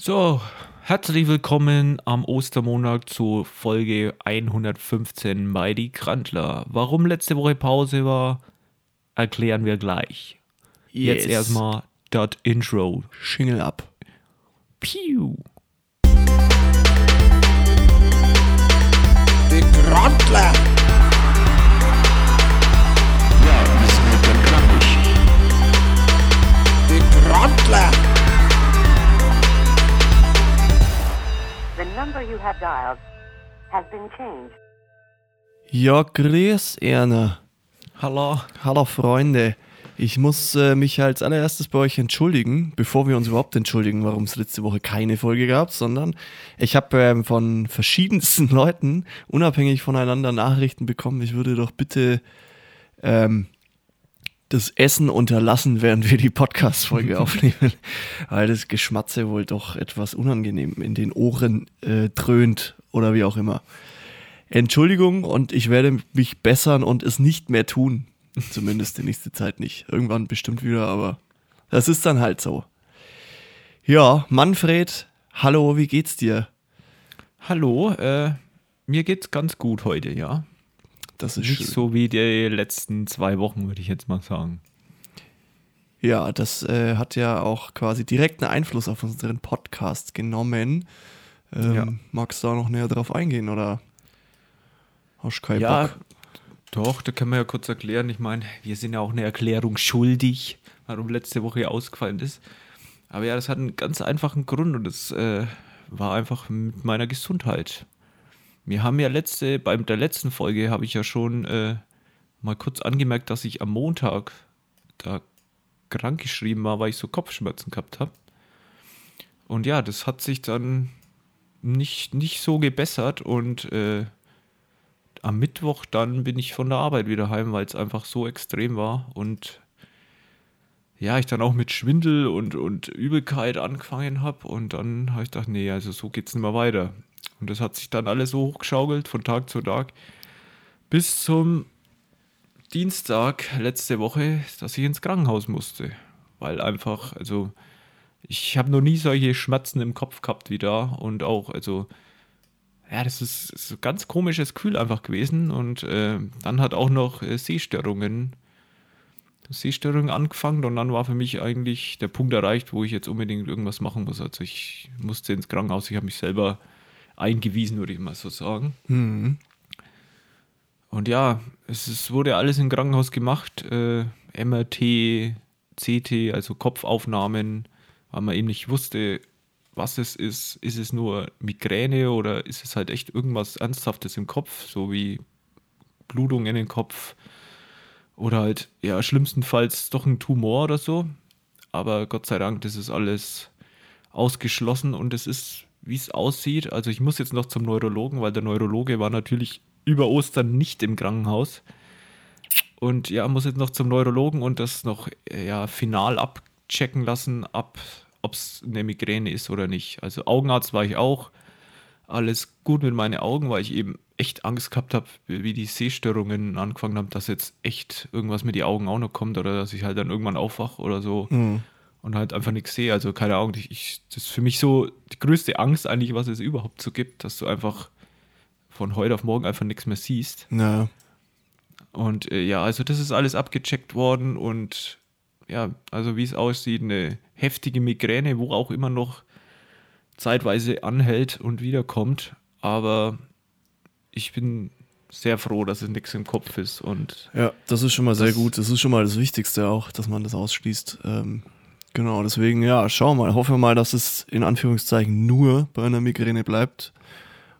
So, herzlich willkommen am Ostermontag zu Folge 115 bei die Krantler. Warum letzte Woche Pause war, erklären wir gleich. Jetzt Yes. erstmal das Intro. Schingel ab. Piu. Die Grandler. Ja, das wird dann. Die Grandler. Number you have dialed has been changed. Ja, grüß Erna. Hallo. Hallo Freunde. Ich muss äh, mich als allererstes bei euch entschuldigen, bevor wir uns überhaupt entschuldigen, warum es letzte Woche keine Folge gab, sondern ich habe ähm, von verschiedensten Leuten unabhängig voneinander Nachrichten bekommen. Ich würde doch bitte ähm, das Essen unterlassen, während wir die Podcast-Folge aufnehmen, weil das Geschmatze wohl doch etwas unangenehm in den Ohren äh, dröhnt oder wie auch immer. Entschuldigung und ich werde mich bessern und es nicht mehr tun. Zumindest die nächste Zeit nicht. Irgendwann bestimmt wieder, aber das ist dann halt so. Ja, Manfred, hallo, wie geht's dir? Hallo, äh, mir geht's ganz gut heute, ja. Das ist Nicht schön. so wie die letzten zwei Wochen, würde ich jetzt mal sagen. Ja, das äh, hat ja auch quasi direkten Einfluss auf unseren Podcast genommen. Ähm, Ja. Magst du da noch näher drauf eingehen oder hast du keinen Ja, Bock? doch, da können wir ja kurz erklären. Ich meine, wir sind ja auch eine Erklärung schuldig, warum letzte Woche ausgefallen ist. Aber ja, das hat einen ganz einfachen Grund und das äh, war einfach mit meiner Gesundheit. Wir haben ja letzte, bei der letzten Folge habe ich ja schon äh, mal kurz angemerkt, dass ich am Montag da krank geschrieben war, weil ich so Kopfschmerzen gehabt habe. Und ja, das hat sich dann nicht, nicht so gebessert und äh, am Mittwoch dann bin ich von der Arbeit wieder heim, weil es einfach so extrem war und ja, ich dann auch mit Schwindel und, und Übelkeit angefangen habe und dann habe ich gedacht, nee, also so geht's nicht mehr weiter. Und das hat sich dann alles so hochgeschaukelt von Tag zu Tag. Bis zum Dienstag letzte Woche, dass ich ins Krankenhaus musste, weil einfach, also ich habe noch nie solche Schmerzen im Kopf gehabt wie da. Und auch, also ja, das ist, ist ein ganz komisches Gefühl einfach gewesen. Und äh, dann hat auch noch äh, Sehstörungen, Sehstörungen angefangen. Und dann war für mich eigentlich der Punkt erreicht, wo ich jetzt unbedingt irgendwas machen muss. Also ich musste ins Krankenhaus, ich habe mich selber eingewiesen, würde ich mal so sagen. Mhm. Und ja, es ist, wurde alles im Krankenhaus gemacht. Äh, MRT, CT, also Kopfaufnahmen, weil man eben nicht wusste, was es ist. Ist es nur Migräne oder ist es halt echt irgendwas Ernsthaftes im Kopf, so wie Blutung in den Kopf oder halt, ja, schlimmstenfalls doch ein Tumor oder so. Aber Gott sei Dank, das ist alles ausgeschlossen und es ist, wie es aussieht. Also ich muss jetzt noch zum Neurologen, weil der Neurologe war natürlich über Ostern nicht im Krankenhaus. Und ja, muss jetzt noch zum Neurologen und das noch äh, ja, final abchecken lassen, ab, ob es eine Migräne ist oder nicht. Also Augenarzt war ich auch. Alles gut mit meinen Augen, weil ich eben echt Angst gehabt habe, wie die Sehstörungen angefangen haben, dass jetzt echt irgendwas mit den Augen auch noch kommt oder dass ich halt dann irgendwann aufwache oder so und halt einfach nichts sehe. Also keine Ahnung, ich, ich, das ist für mich so die größte Angst eigentlich, was es überhaupt so gibt, dass du einfach von heute auf morgen einfach nichts mehr siehst. Ja. Und äh, ja, also das ist alles abgecheckt worden und ja, also wie es aussieht, eine heftige Migräne, wo auch immer noch zeitweise anhält und wiederkommt. Aber ich bin sehr froh, dass es nichts im Kopf ist und Ja, das ist schon mal sehr gut. Das ist schon mal das Wichtigste auch, dass man das ausschließt. Ähm, genau, deswegen, ja, schauen wir mal. Hoffen wir mal, dass es in Anführungszeichen nur bei einer Migräne bleibt.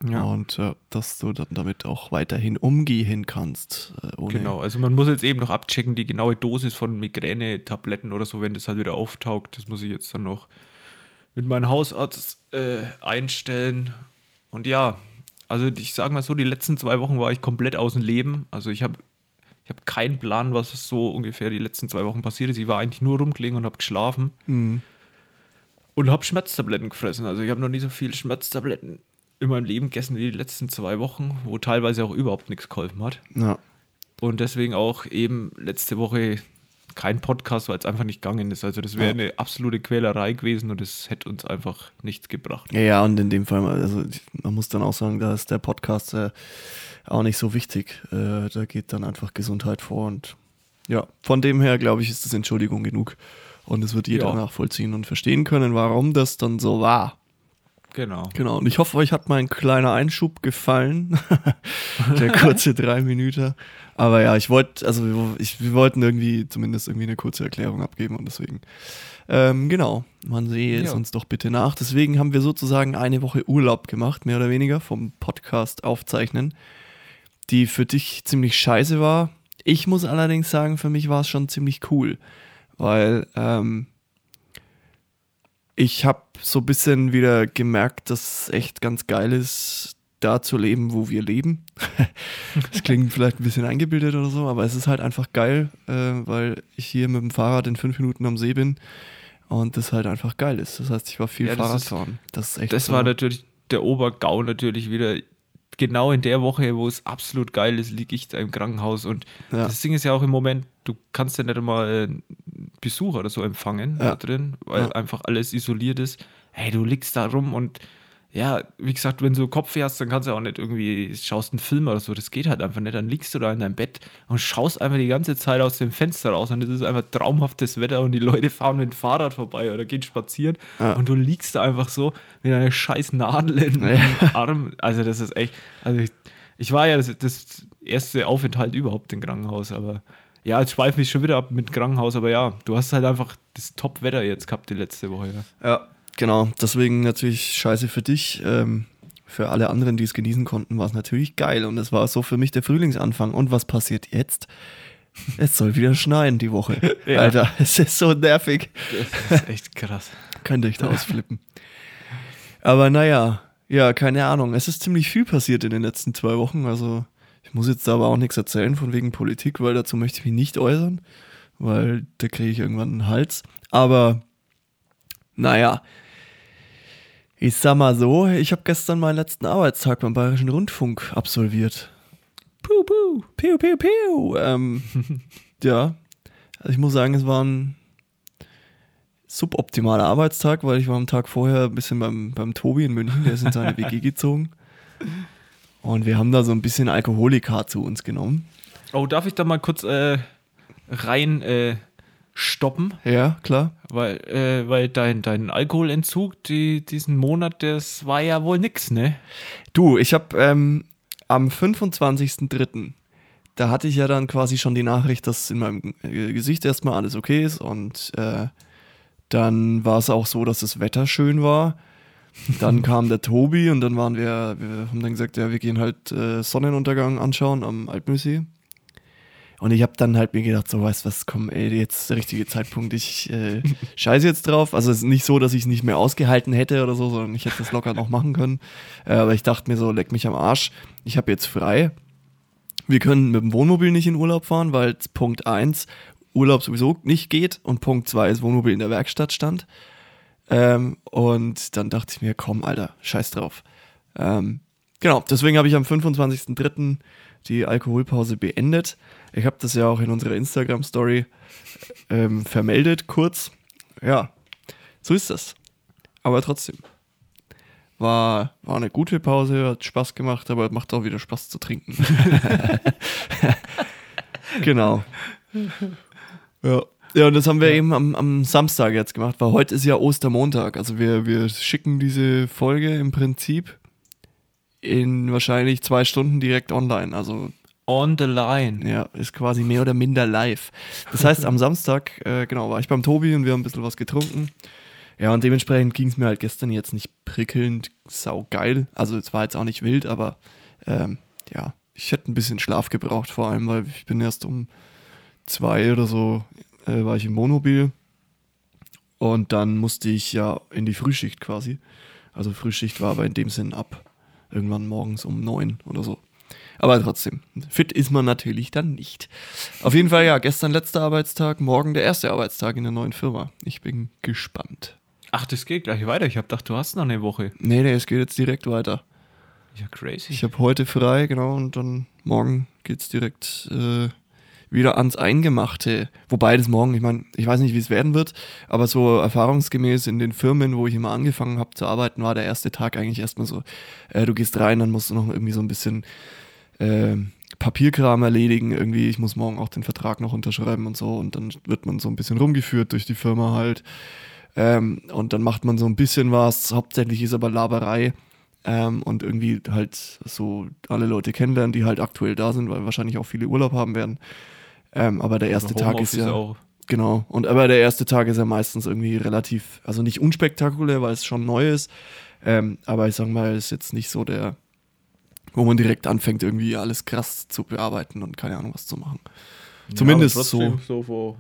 ja. Und äh, dass du dann damit auch weiterhin umgehen kannst. Äh, Genau, also man muss jetzt eben noch abchecken, die genaue Dosis von Migräne-Tabletten oder so, wenn das halt wieder auftaucht. Das muss ich jetzt dann noch mit meinem Hausarzt äh, einstellen. Und ja, also ich sage mal so, die letzten zwei Wochen war ich komplett aus dem Leben. Also ich habe ich hab keinen Plan, was so ungefähr die letzten zwei Wochen passiert ist. Ich war eigentlich nur rumgelegen und habe geschlafen. Mhm. Und habe Schmerztabletten gefressen. Also ich habe noch nie so viel Schmerztabletten in meinem Leben gegessen wie die letzten zwei Wochen, wo teilweise auch überhaupt nichts geholfen hat. Ja. Und deswegen auch eben letzte Woche kein Podcast, weil es einfach nicht gegangen ist. Also das wäre eine absolute Quälerei gewesen und es hätte uns einfach nichts gebracht. Ja, ja, und in dem Fall, also man muss dann auch sagen, da ist der Podcast äh, auch nicht so wichtig. Äh, da geht dann einfach Gesundheit vor und ja, von dem her, glaube ich, ist das Entschuldigung genug. Und es wird jeder Ja. nachvollziehen und verstehen können, warum das dann so war. Genau. Genau, und ich hoffe, euch hat mein kleiner Einschub gefallen. Der kurze drei Minuten. Aber ja, ich wollte, also wir, ich, wir wollten irgendwie zumindest irgendwie eine kurze Erklärung abgeben und deswegen, ähm, genau, man sehe es Ja. uns doch bitte nach. Deswegen haben wir sozusagen eine Woche Urlaub gemacht, mehr oder weniger, vom Podcast aufzeichnen, die für dich ziemlich scheiße war. Ich muss allerdings sagen, für mich war es schon ziemlich cool, weil, ähm, ich habe so ein bisschen wieder gemerkt, dass es echt ganz geil ist, da zu leben, wo wir leben. das klingt vielleicht ein bisschen eingebildet oder so, aber es ist halt einfach geil, äh, weil ich hier mit dem Fahrrad in fünf Minuten am See bin und das halt einfach geil ist. Das heißt, ich war viel Ja, das Fahrrad ist- fahren. Das ist echt Das so. war natürlich der Obergau natürlich wieder. Genau in der Woche, wo es absolut geil ist, liege ich da im Krankenhaus. Und Ja. das Ding ist ja auch im Moment, du kannst ja nicht einmal äh, Besuch oder so empfangen Ja. da drin, weil einfach alles isoliert ist. Hey, du liegst da rum und ja, wie gesagt, wenn du Kopfweh hast, dann kannst du auch nicht irgendwie, schaust einen Film oder so, das geht halt einfach nicht. Dann liegst du da in deinem Bett und schaust einfach die ganze Zeit aus dem Fenster raus und es ist einfach traumhaftes Wetter und die Leute fahren mit dem Fahrrad vorbei oder gehen spazieren Ja. und du liegst da einfach so mit einer scheiß Nadel im Ja. Arm. Also das ist echt, also ich, ich war ja das, das erste Aufenthalt überhaupt im Krankenhaus, aber ja, jetzt schweife ich schon wieder ab mit Krankenhaus, aber ja, du hast halt einfach das Top-Wetter jetzt gehabt die letzte Woche. Ja. Ja, genau. Deswegen natürlich scheiße für dich. Ähm, für alle anderen, die es genießen konnten, war es natürlich geil. Und es war so für mich der Frühlingsanfang. Und was passiert jetzt? Es soll wieder schneien die Woche. Ja. Alter, es ist so nervig. Das ist echt krass. Könnt ihr euch da ausflippen. Aber naja, ja, keine Ahnung. Es ist ziemlich viel passiert in den letzten zwei Wochen. Also ich muss jetzt da aber auch nichts erzählen von wegen Politik, weil dazu möchte ich mich nicht äußern, weil da kriege ich irgendwann einen Hals. Aber naja, ich sag mal so, ich habe gestern meinen letzten Arbeitstag beim Bayerischen Rundfunk absolviert. Puh, puh, piu, piu, piu. Ähm, ja, also ich muss sagen, es war ein suboptimaler Arbeitstag, weil ich war am Tag vorher ein bisschen beim, beim Tobi in München, der ist in seine WG gezogen. Und wir haben da so ein bisschen Alkoholika zu uns genommen. Oh, darf ich da mal kurz äh, rein äh, stoppen? Ja, klar. Weil, äh, weil dein, dein Alkoholentzug die, diesen Monat, das war ja wohl nix, ne? Du, ich habe ähm, am 25.03., da hatte ich ja dann quasi schon die Nachricht, dass in meinem Gesicht erstmal alles okay ist und äh, dann war es auch so, dass das Wetter schön war. Dann kam der Tobi und dann waren wir, wir haben dann gesagt, ja, wir gehen halt äh, Sonnenuntergang anschauen am Alpensee. Und ich habe dann halt mir gedacht, so, weißt was, komm, ey, jetzt der richtige Zeitpunkt, ich äh, scheiße jetzt drauf. Also es ist nicht so, dass ich es nicht mehr ausgehalten hätte oder so, sondern ich hätte das locker noch machen können. Äh, aber ich dachte mir so, leck mich am Arsch, ich habe jetzt frei. Wir können mit dem Wohnmobil nicht in Urlaub fahren, weil Punkt 1 Urlaub sowieso nicht geht und Punkt 2 ist Wohnmobil in der Werkstatt stand. Ähm, und dann dachte ich mir, komm, Alter, scheiß drauf. Ähm, genau, deswegen habe ich am 25.03. die Alkoholpause beendet. Ich habe das ja auch in unserer Instagram-Story ähm, vermeldet, kurz. Ja, so ist das. Aber trotzdem. War, war eine gute Pause, hat Spaß gemacht, aber macht auch wieder Spaß zu trinken. genau. Ja. Ja, und das haben wir eben am, am Samstag jetzt gemacht, weil heute ist ja Ostermontag. Also wir, wir schicken diese Folge im Prinzip in wahrscheinlich zwei Stunden direkt online. Also On the line. ja, ist quasi mehr oder minder live. Das heißt, am Samstag, äh, genau, war ich beim Tobi und wir haben ein bisschen was getrunken. Ja, und dementsprechend ging es mir halt gestern jetzt nicht prickelnd saugeil. Also es war jetzt auch nicht wild, aber ähm, ja, ich hätte ein bisschen Schlaf gebraucht, vor allem, weil ich bin erst um zwei oder so, äh, war ich im Wohnmobil. Und dann musste ich ja in die Frühschicht quasi. Also Frühschicht war aber in dem Sinn ab irgendwann morgens um neun oder so. Aber trotzdem, fit ist man natürlich dann nicht. Auf jeden Fall, ja, gestern letzter Arbeitstag, morgen der erste Arbeitstag in der neuen Firma. Ich bin gespannt. Ach, das geht gleich weiter. Ich hab gedacht, du hast noch eine Woche. Nee, nee, es geht jetzt direkt weiter. Ja, crazy. Ich habe heute frei, genau, und dann morgen geht's direkt äh, wieder ans Eingemachte. Wobei das morgen, ich meine, ich weiß nicht, wie es werden wird, aber so erfahrungsgemäß in den Firmen, wo ich immer angefangen habe zu arbeiten, war der erste Tag eigentlich erstmal so, äh, du gehst rein, dann musst du noch irgendwie so ein bisschen äh, Papierkram erledigen, irgendwie, ich muss morgen auch den Vertrag noch unterschreiben und so und dann wird man so ein bisschen rumgeführt durch die Firma halt. Ähm, und dann macht man so ein bisschen was, hauptsächlich ist aber Laberei ähm, und irgendwie halt so alle Leute kennenlernen, die halt aktuell da sind, weil wahrscheinlich auch viele Urlaub haben werden. Ähm, aber der erste Tag ist ja. auch. Genau. Und aber der erste Tag ist ja meistens irgendwie relativ, also nicht unspektakulär, weil es schon neu ist. Ähm, aber ich sag mal, ist jetzt nicht so der, wo man direkt anfängt, irgendwie alles krass zu bearbeiten und keine Ahnung was zu machen. Zumindest Ja, so. so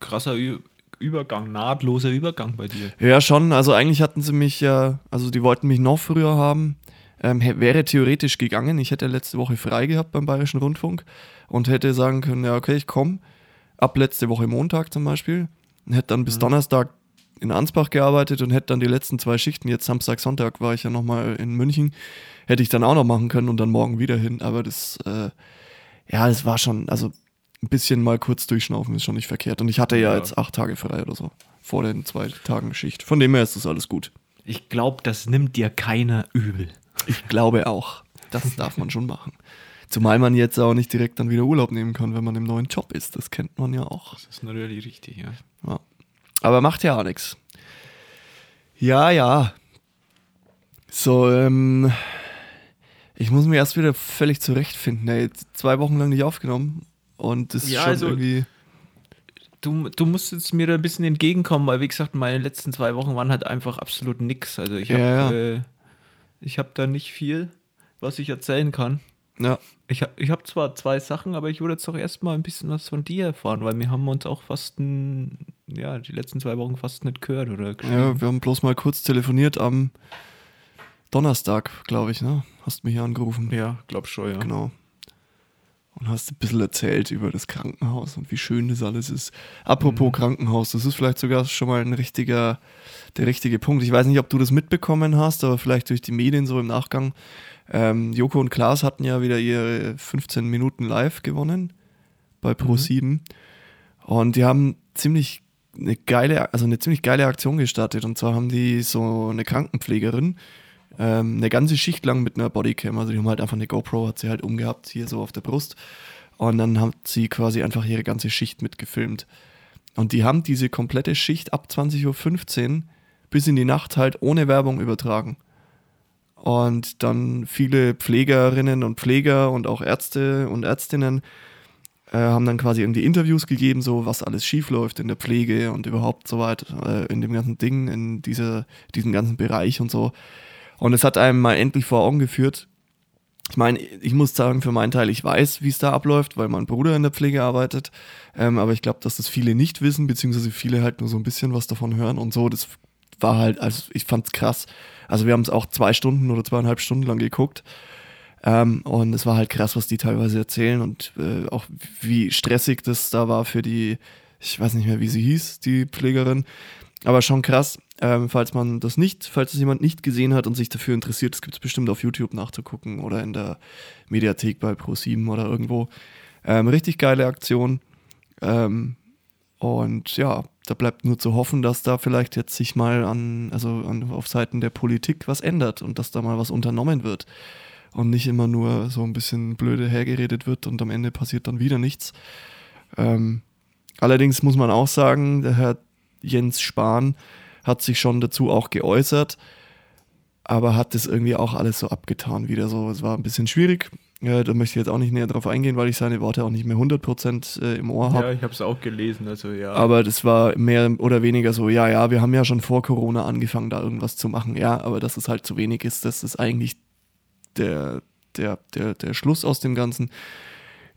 krasser Ü Übergang, nahtloser Übergang bei dir. Ja, schon. Also eigentlich hatten sie mich ja, also die wollten mich noch früher haben. Ähm, wäre theoretisch gegangen. Ich hätte letzte Woche frei gehabt beim Bayerischen Rundfunk und hätte sagen können, ja, okay, ich komme. Ab letzte Woche Montag zum Beispiel. Und hätte dann bis Donnerstag in Ansbach gearbeitet und hätte dann die letzten zwei Schichten, jetzt Samstag, Sonntag war ich ja nochmal in München, hätte ich dann auch noch machen können und dann morgen wieder hin. Aber das, äh, ja, das war schon, also ein bisschen mal kurz durchschnaufen ist schon nicht verkehrt. Und ich hatte ja, Ja. jetzt acht Tage frei oder so vor den zwei Tagen Schicht. Von dem her ist das alles gut. Ich glaube, das nimmt dir keiner übel. Ich glaube auch. Das darf man schon machen. Zumal man jetzt auch nicht direkt dann wieder Urlaub nehmen kann, wenn man im neuen Job ist. Das kennt man ja auch. Das ist natürlich richtig, ja. Ja. Aber macht ja auch nichts. Ja, ja. So, ähm, ich muss mich erst wieder völlig zurechtfinden. Ey, zwei Wochen lang nicht aufgenommen und das ist Ja, schon also- irgendwie. Du, du musst jetzt mir da ein bisschen entgegenkommen, weil wie gesagt, meine letzten zwei Wochen waren halt einfach absolut nix. Also ich habe Ja, ja. äh, ich hab da nicht viel, was ich erzählen kann. Ja, Ich habe ich hab zwar zwei Sachen, aber ich würde jetzt doch erstmal ein bisschen was von dir erfahren, weil wir haben uns auch fast ein, ja, die letzten zwei Wochen fast nicht gehört oder ja, wir haben bloß mal kurz telefoniert am Donnerstag, glaube ich, ne? Hast mich angerufen. Ja, glaub schon, ja. Genau. Und hast ein bisschen erzählt über das Krankenhaus und wie schön das alles ist. Apropos Krankenhaus, das ist vielleicht sogar schon mal ein richtiger, der richtige Punkt. Ich weiß nicht, ob du das mitbekommen hast, aber vielleicht durch die Medien so im Nachgang. Ähm, Joko und Klaas hatten ja wieder ihre 15 Minuten live gewonnen bei Pro7. Und die haben ziemlich eine geile, also eine ziemlich geile Aktion gestartet. Und zwar haben die so eine Krankenpflegerin, ähm, eine ganze Schicht lang mit einer Bodycam. Also die haben halt einfach eine GoPro, hat sie halt umgehabt, hier so auf der Brust. Und dann hat sie quasi einfach ihre ganze Schicht mitgefilmt. Und die haben diese komplette Schicht ab 20.15 Uhr bis in die Nacht halt ohne Werbung übertragen. Und dann viele Pflegerinnen und Pfleger und auch Ärzte und Ärztinnen äh, haben dann quasi irgendwie Interviews gegeben, so was alles schief läuft in der Pflege und überhaupt so weit äh, in dem ganzen Ding, in dieser, diesem ganzen Bereich und so. Und es hat einem mal endlich vor Augen geführt. Ich meine, ich muss sagen, für meinen Teil, ich weiß, wie es da abläuft, weil mein Bruder in der Pflege arbeitet. Ähm, aber ich glaube, dass das viele nicht wissen, beziehungsweise viele halt nur so ein bisschen was davon hören und so. Das war halt, also ich fand's krass. Also wir haben es auch zwei Stunden oder zweieinhalb Stunden lang geguckt. Ähm, und es war halt krass, was die teilweise erzählen und äh, auch wie stressig das da war für die, ich weiß nicht mehr, wie sie hieß, die Pflegerin. Aber schon krass, ähm, falls man das nicht, falls es jemand nicht gesehen hat und sich dafür interessiert, das gibt es bestimmt auf YouTube nachzugucken oder in der Mediathek bei Pro7 oder irgendwo. Ähm, richtig geile Aktion. Ähm, und ja, da bleibt nur zu hoffen, dass da vielleicht jetzt sich mal an, also an, auf Seiten der Politik was ändert und dass da mal was unternommen wird. Und nicht immer nur so ein bisschen blöde hergeredet wird und am Ende passiert dann wieder nichts. Ähm, allerdings muss man auch sagen, der Herr Jens Spahn hat sich schon dazu auch geäußert, aber hat das irgendwie auch alles so abgetan wieder so. Es war ein bisschen schwierig. Ja, da möchte ich jetzt auch nicht näher drauf eingehen, weil ich seine Worte auch nicht mehr 100% äh, im Ohr habe. Ja, ich habe es auch gelesen, also ja. Aber das war mehr oder weniger so, ja, ja, wir haben ja schon vor Corona angefangen, da irgendwas zu machen. Ja, aber dass es halt zu wenig ist, das ist eigentlich der, der, der, der Schluss aus dem Ganzen.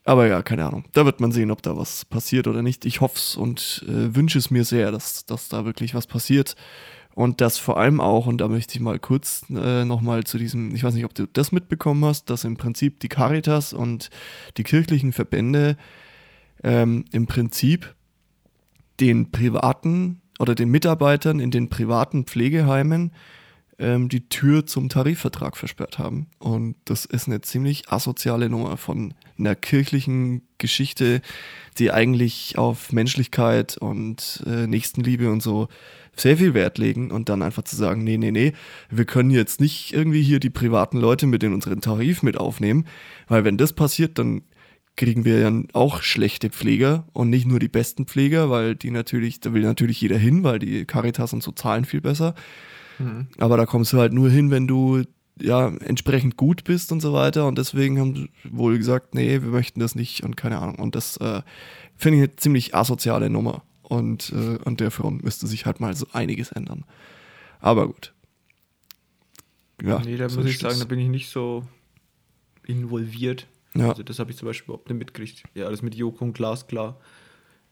Aber ja, keine Ahnung. Da wird man sehen, ob da was passiert oder nicht. Ich hoffe es und äh, wünsche es mir sehr, dass, dass da wirklich was passiert. Und das vor allem auch, und da möchte ich mal kurz äh, nochmal zu diesem, ich weiß nicht, ob du das mitbekommen hast, dass im Prinzip die Caritas und die kirchlichen Verbände ähm, im Prinzip den privaten oder den Mitarbeitern in den privaten Pflegeheimen ähm, die Tür zum Tarifvertrag versperrt haben. Und das ist eine ziemlich asoziale Nummer von einer kirchlichen Geschichte, die eigentlich auf Menschlichkeit und äh, Nächstenliebe und so sehr viel Wert legen und dann einfach zu sagen, nee, nee, nee, wir können jetzt nicht irgendwie hier die privaten Leute mit in unseren Tarif mit aufnehmen, weil wenn das passiert, dann kriegen wir ja auch schlechte Pfleger und nicht nur die besten Pfleger, weil die natürlich, da will natürlich jeder hin, weil die Caritas und so zahlen viel besser. Aber da kommst du halt nur hin, wenn du ja entsprechend gut bist und so weiter. Und deswegen haben wohl gesagt, nee, wir möchten das nicht und keine Ahnung. Und das äh, finde ich eine ziemlich asoziale Nummer. Und äh, an der Front müsste sich halt mal so einiges ändern. Aber gut. Ja, Nee, da so muss ich sagen, da bin ich nicht so involviert. Ja. Also das habe ich zum Beispiel überhaupt nicht mitgekriegt. Ja, alles mit Joko und Glas klar.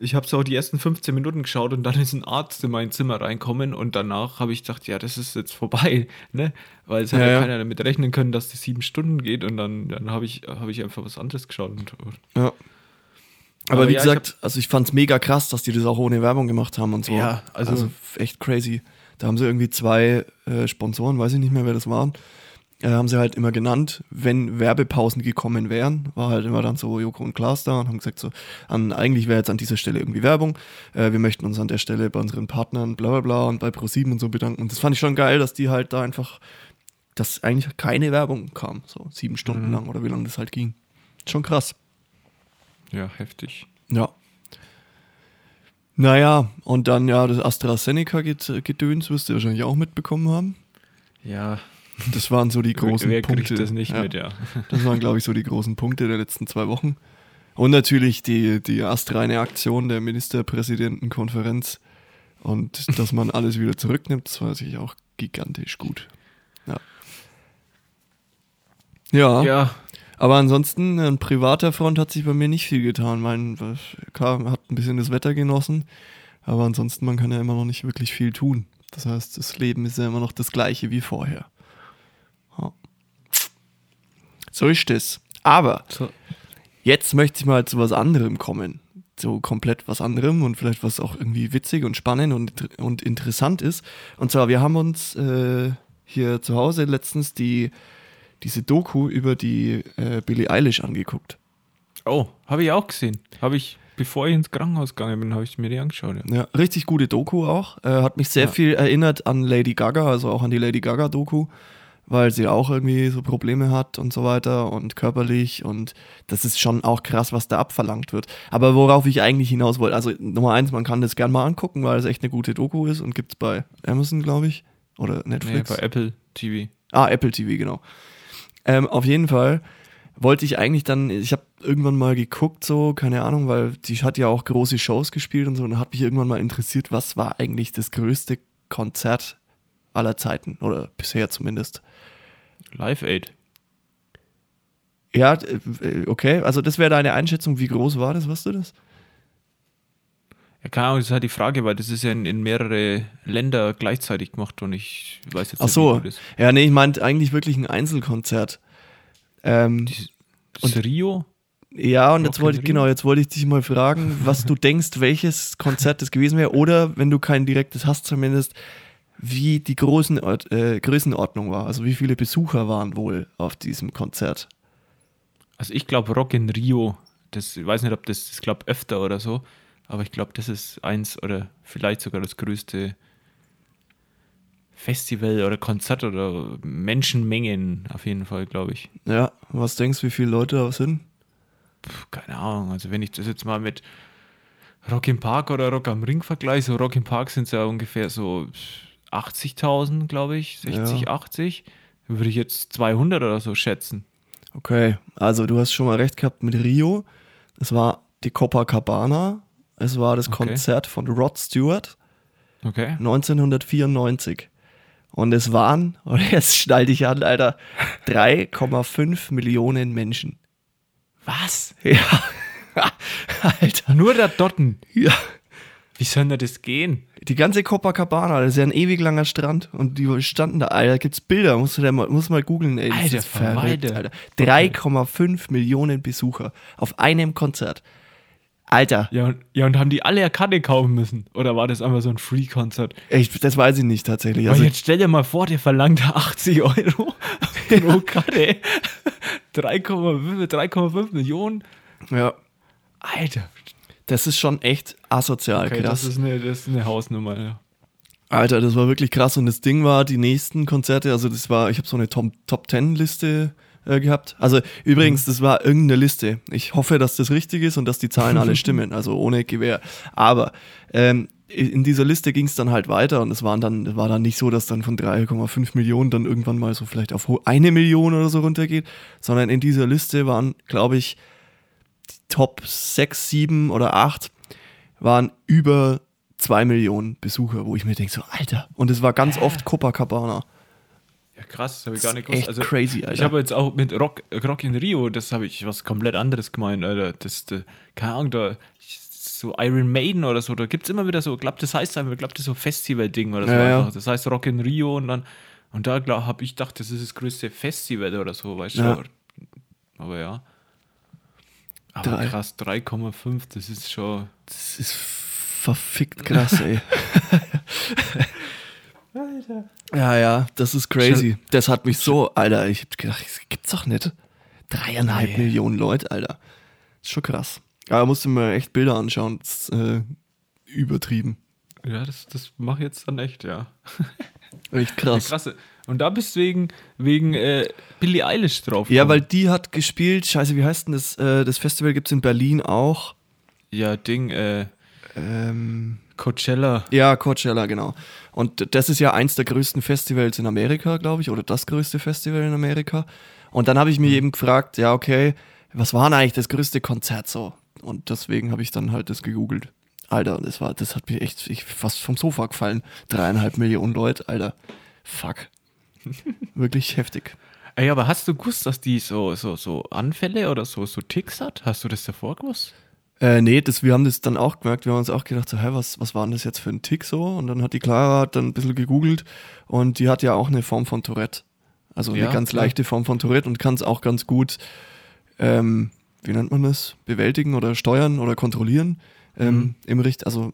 Ich habe so die ersten 15 Minuten geschaut und dann ist ein Arzt in mein Zimmer reinkommen und danach habe ich gedacht, ja, das ist jetzt vorbei, ne? Weil es hat Ja, ja, ja. keiner damit rechnen können, dass die sieben Stunden geht und dann, dann habe ich, hab ich einfach was anderes geschaut. Und, Ja. Aber, Aber wie ja, ich gesagt, also ich fand's mega krass, dass die das auch ohne Werbung gemacht haben und so. Ja, also- echt crazy. Da haben sie irgendwie zwei äh, Sponsoren, weiß ich nicht mehr, wer das waren, äh, haben sie halt immer genannt, wenn Werbepausen gekommen wären, war halt immer dann so Joko und Klaas da und haben gesagt so, an, eigentlich wäre jetzt an dieser Stelle irgendwie Werbung, äh, wir möchten uns an der Stelle bei unseren Partnern bla bla bla und bei ProSieben und so bedanken. Und das fand ich schon geil, dass die halt da einfach, dass eigentlich keine Werbung kam, so sieben Stunden lang oder wie lange das halt ging. Schon krass. ja, heftig. Ja. Naja, und dann ja, das AstraZeneca-Gedöns wirst du wahrscheinlich auch mitbekommen haben. Ja, Das waren so die großen wer Punkte. kriegt das nicht ja. mit, ja. Das waren, glaube ich, so die großen Punkte der letzten zwei Wochen. Und natürlich die, die astreine Aktion der Ministerpräsidentenkonferenz. Und dass man alles wieder zurücknimmt, das war sich auch gigantisch gut. Ja. Ja, Ja, aber ansonsten, an privater Front hat sich bei mir nicht viel getan. Mein, klar, hat ein bisschen das Wetter genossen, aber ansonsten, man kann ja immer noch nicht wirklich viel tun. Das heißt, das Leben ist ja immer noch das gleiche wie vorher. Ja. So ist es. Aber so, jetzt möchte ich mal zu was anderem kommen. So komplett was anderem und vielleicht was auch irgendwie witzig und spannend und, und interessant ist. Und zwar, wir haben uns äh, hier zu Hause letztens die, diese Doku über die äh, Billie Eilish angeguckt. oh, habe ich auch gesehen. Habe ich, bevor ich ins Krankenhaus gegangen bin, habe ich mir die angeschaut. Ja. Ja, richtig gute Doku auch. Äh, hat mich sehr Ja. viel erinnert an Lady Gaga, also auch an die Lady Gaga Doku, weil sie auch irgendwie so Probleme hat und so weiter und körperlich und das ist schon auch krass, was da abverlangt wird. Aber worauf ich eigentlich hinaus wollte, also Nummer eins, man kann das gern mal angucken, weil es echt eine gute Doku ist und gibt's bei Amazon, glaube ich, oder Nee, Netflix. bei Apple TV. Ah, Apple TV, genau. Ähm, auf jeden Fall wollte ich eigentlich dann, ich habe irgendwann mal geguckt, so, keine Ahnung, weil die hat ja auch große Shows gespielt und so, und da hat mich irgendwann mal interessiert, was war eigentlich das größte Konzert aller Zeiten, oder bisher zumindest. Live Aid. Ja, äh, okay, also das wäre deine Einschätzung, wie groß war das, weißt du das? Ja, keine Ahnung, das ist halt die Frage, weil das ist ja in, in mehrere Länder gleichzeitig gemacht und ich weiß jetzt Ach nicht, so, wie gut das ja, nee, ich meinte eigentlich wirklich ein Einzelkonzert. Ähm, Und Rio? Ja, und jetzt wollte ich, genau, jetzt wollte ich dich mal fragen, was du denkst, welches Konzert das gewesen wäre, oder wenn du kein direktes hast, zumindest, wie die großen, äh, Größenordnung war. Also wie viele Besucher waren wohl auf diesem Konzert. Also ich glaube Rock in Rio, das, ich weiß nicht, ob das, ich glaube öfter oder so, aber ich glaube, das ist eins oder vielleicht sogar das größte Festival oder Konzert oder Menschenmengen auf jeden Fall, glaube ich. Ja, was denkst du, wie viele Leute da sind? Puh, keine Ahnung, also wenn ich das jetzt mal mit Rock im Park oder Rock am Ring vergleiche, so Rock im Park sind es ja ungefähr so 80.000, glaube ich, 60, Ja. 80, würde ich jetzt 200 oder so schätzen. Okay, also du hast schon mal recht gehabt mit Rio. Es war die Copacabana. Es war das Okay. Konzert von Rod Stewart Okay. 1994. Und es waren, und jetzt schnall dich an, Alter, 3,5 Millionen Menschen. Was? Ja. Alter. Nur der Dotten. Ja. Wie soll denn das gehen? Die ganze Copacabana, das ist ja ein ewig langer Strand und die standen da, Alter, gibt's Bilder, musst du da mal, musst mal googeln, ey. Alter. Alter. 3,5 Millionen Besucher auf einem Konzert. Alter, Ja und, ja, und haben die alle eine Karte kaufen müssen? Oder war das einfach so ein Free-Konzert? ich, das weiß ich nicht tatsächlich. Also jetzt stell dir mal vor, der verlangt 80 Euro pro Karte. 3,5 3,5 Millionen. ja, Alter. Das ist schon echt asozial, Okay, krass. das, ist eine, das ist eine Hausnummer. Ja. Alter, das war wirklich krass. Und das Ding war, die nächsten Konzerte, also das war, ich habe so eine Top, Top 10 Liste äh, gehabt. Also übrigens, das war irgendeine Liste. Ich hoffe, dass das richtig ist und dass die Zahlen alle stimmen, also ohne Gewehr. Aber ähm, in dieser Liste ging es dann halt weiter und es waren dann, war dann nicht so, dass dann von 3,5 Millionen dann irgendwann mal so vielleicht auf eine Million oder so runtergeht, sondern in dieser Liste waren, glaube ich, Top 6, 7 oder 8 waren über 2 Millionen Besucher, wo ich mir denke, so, Alter. Und es war ganz oft Copacabana. Ja, krass, das habe ich gar nicht gewusst. Also, crazy, Alter. Ich habe jetzt auch mit Rock, Rock in Rio, das habe ich was komplett anderes gemeint, Alter. Das, das keine Ahnung, da so Iron Maiden oder so, da gibt es immer wieder so, ich glaube, das heißt einfach, glaube, das ist so Festival-Ding oder so Ja, ja. Das heißt Rock in Rio und dann, und da habe ich gedacht, das ist das größte Festival oder so, weißt Ja. du. Aber ja. Aber Drei. krass, 3,5, das ist schon. Das ist verfickt krass, ey. Ja, ja, das ist crazy. Das hat mich so, Alter, ich hab gedacht, das gibt's doch nicht. Dreieinhalb Nee. Millionen Leute, Alter. ist schon krass. Aber musste mir echt Bilder anschauen. Das ist äh, übertrieben. Ja, das, das mache ich jetzt dann echt, ja. Echt krass. Krasse. Und da bist du wegen, wegen äh, Billie Eilish drauf. Ja, weil die hat gespielt, scheiße, wie heißt denn das? Äh, das Festival gibt's in Berlin auch. Ja, Ding, äh, Ähm, Coachella. Ja, Coachella, genau. Und das ist ja eins der größten Festivals in Amerika, glaube ich, oder das größte Festival in Amerika. Und dann habe ich mich eben gefragt, ja, okay, was war denn eigentlich das größte Konzert so? Und deswegen habe ich dann halt das gegoogelt. Alter, das war, das hat mir echt ich, fast vom Sofa gefallen. Dreieinhalb Millionen Leute, Alter. Fuck. Wirklich heftig. Ey, aber hast du gewusst, dass die so, so, so Anfälle oder so, so Ticks hat? Hast du das davor gewusst? Äh, nee, das, wir haben das dann auch gemerkt. Wir haben uns auch gedacht, so, hä, was, was war denn das jetzt für ein Tick so? Und dann hat die Clara dann ein bisschen gegoogelt und die hat ja auch eine Form von Tourette. Also eine Ja, ganz klar. leichte Form von Tourette und kann es auch ganz gut, ähm, wie nennt man das? Bewältigen oder steuern oder kontrollieren. Ähm, Im Richt, also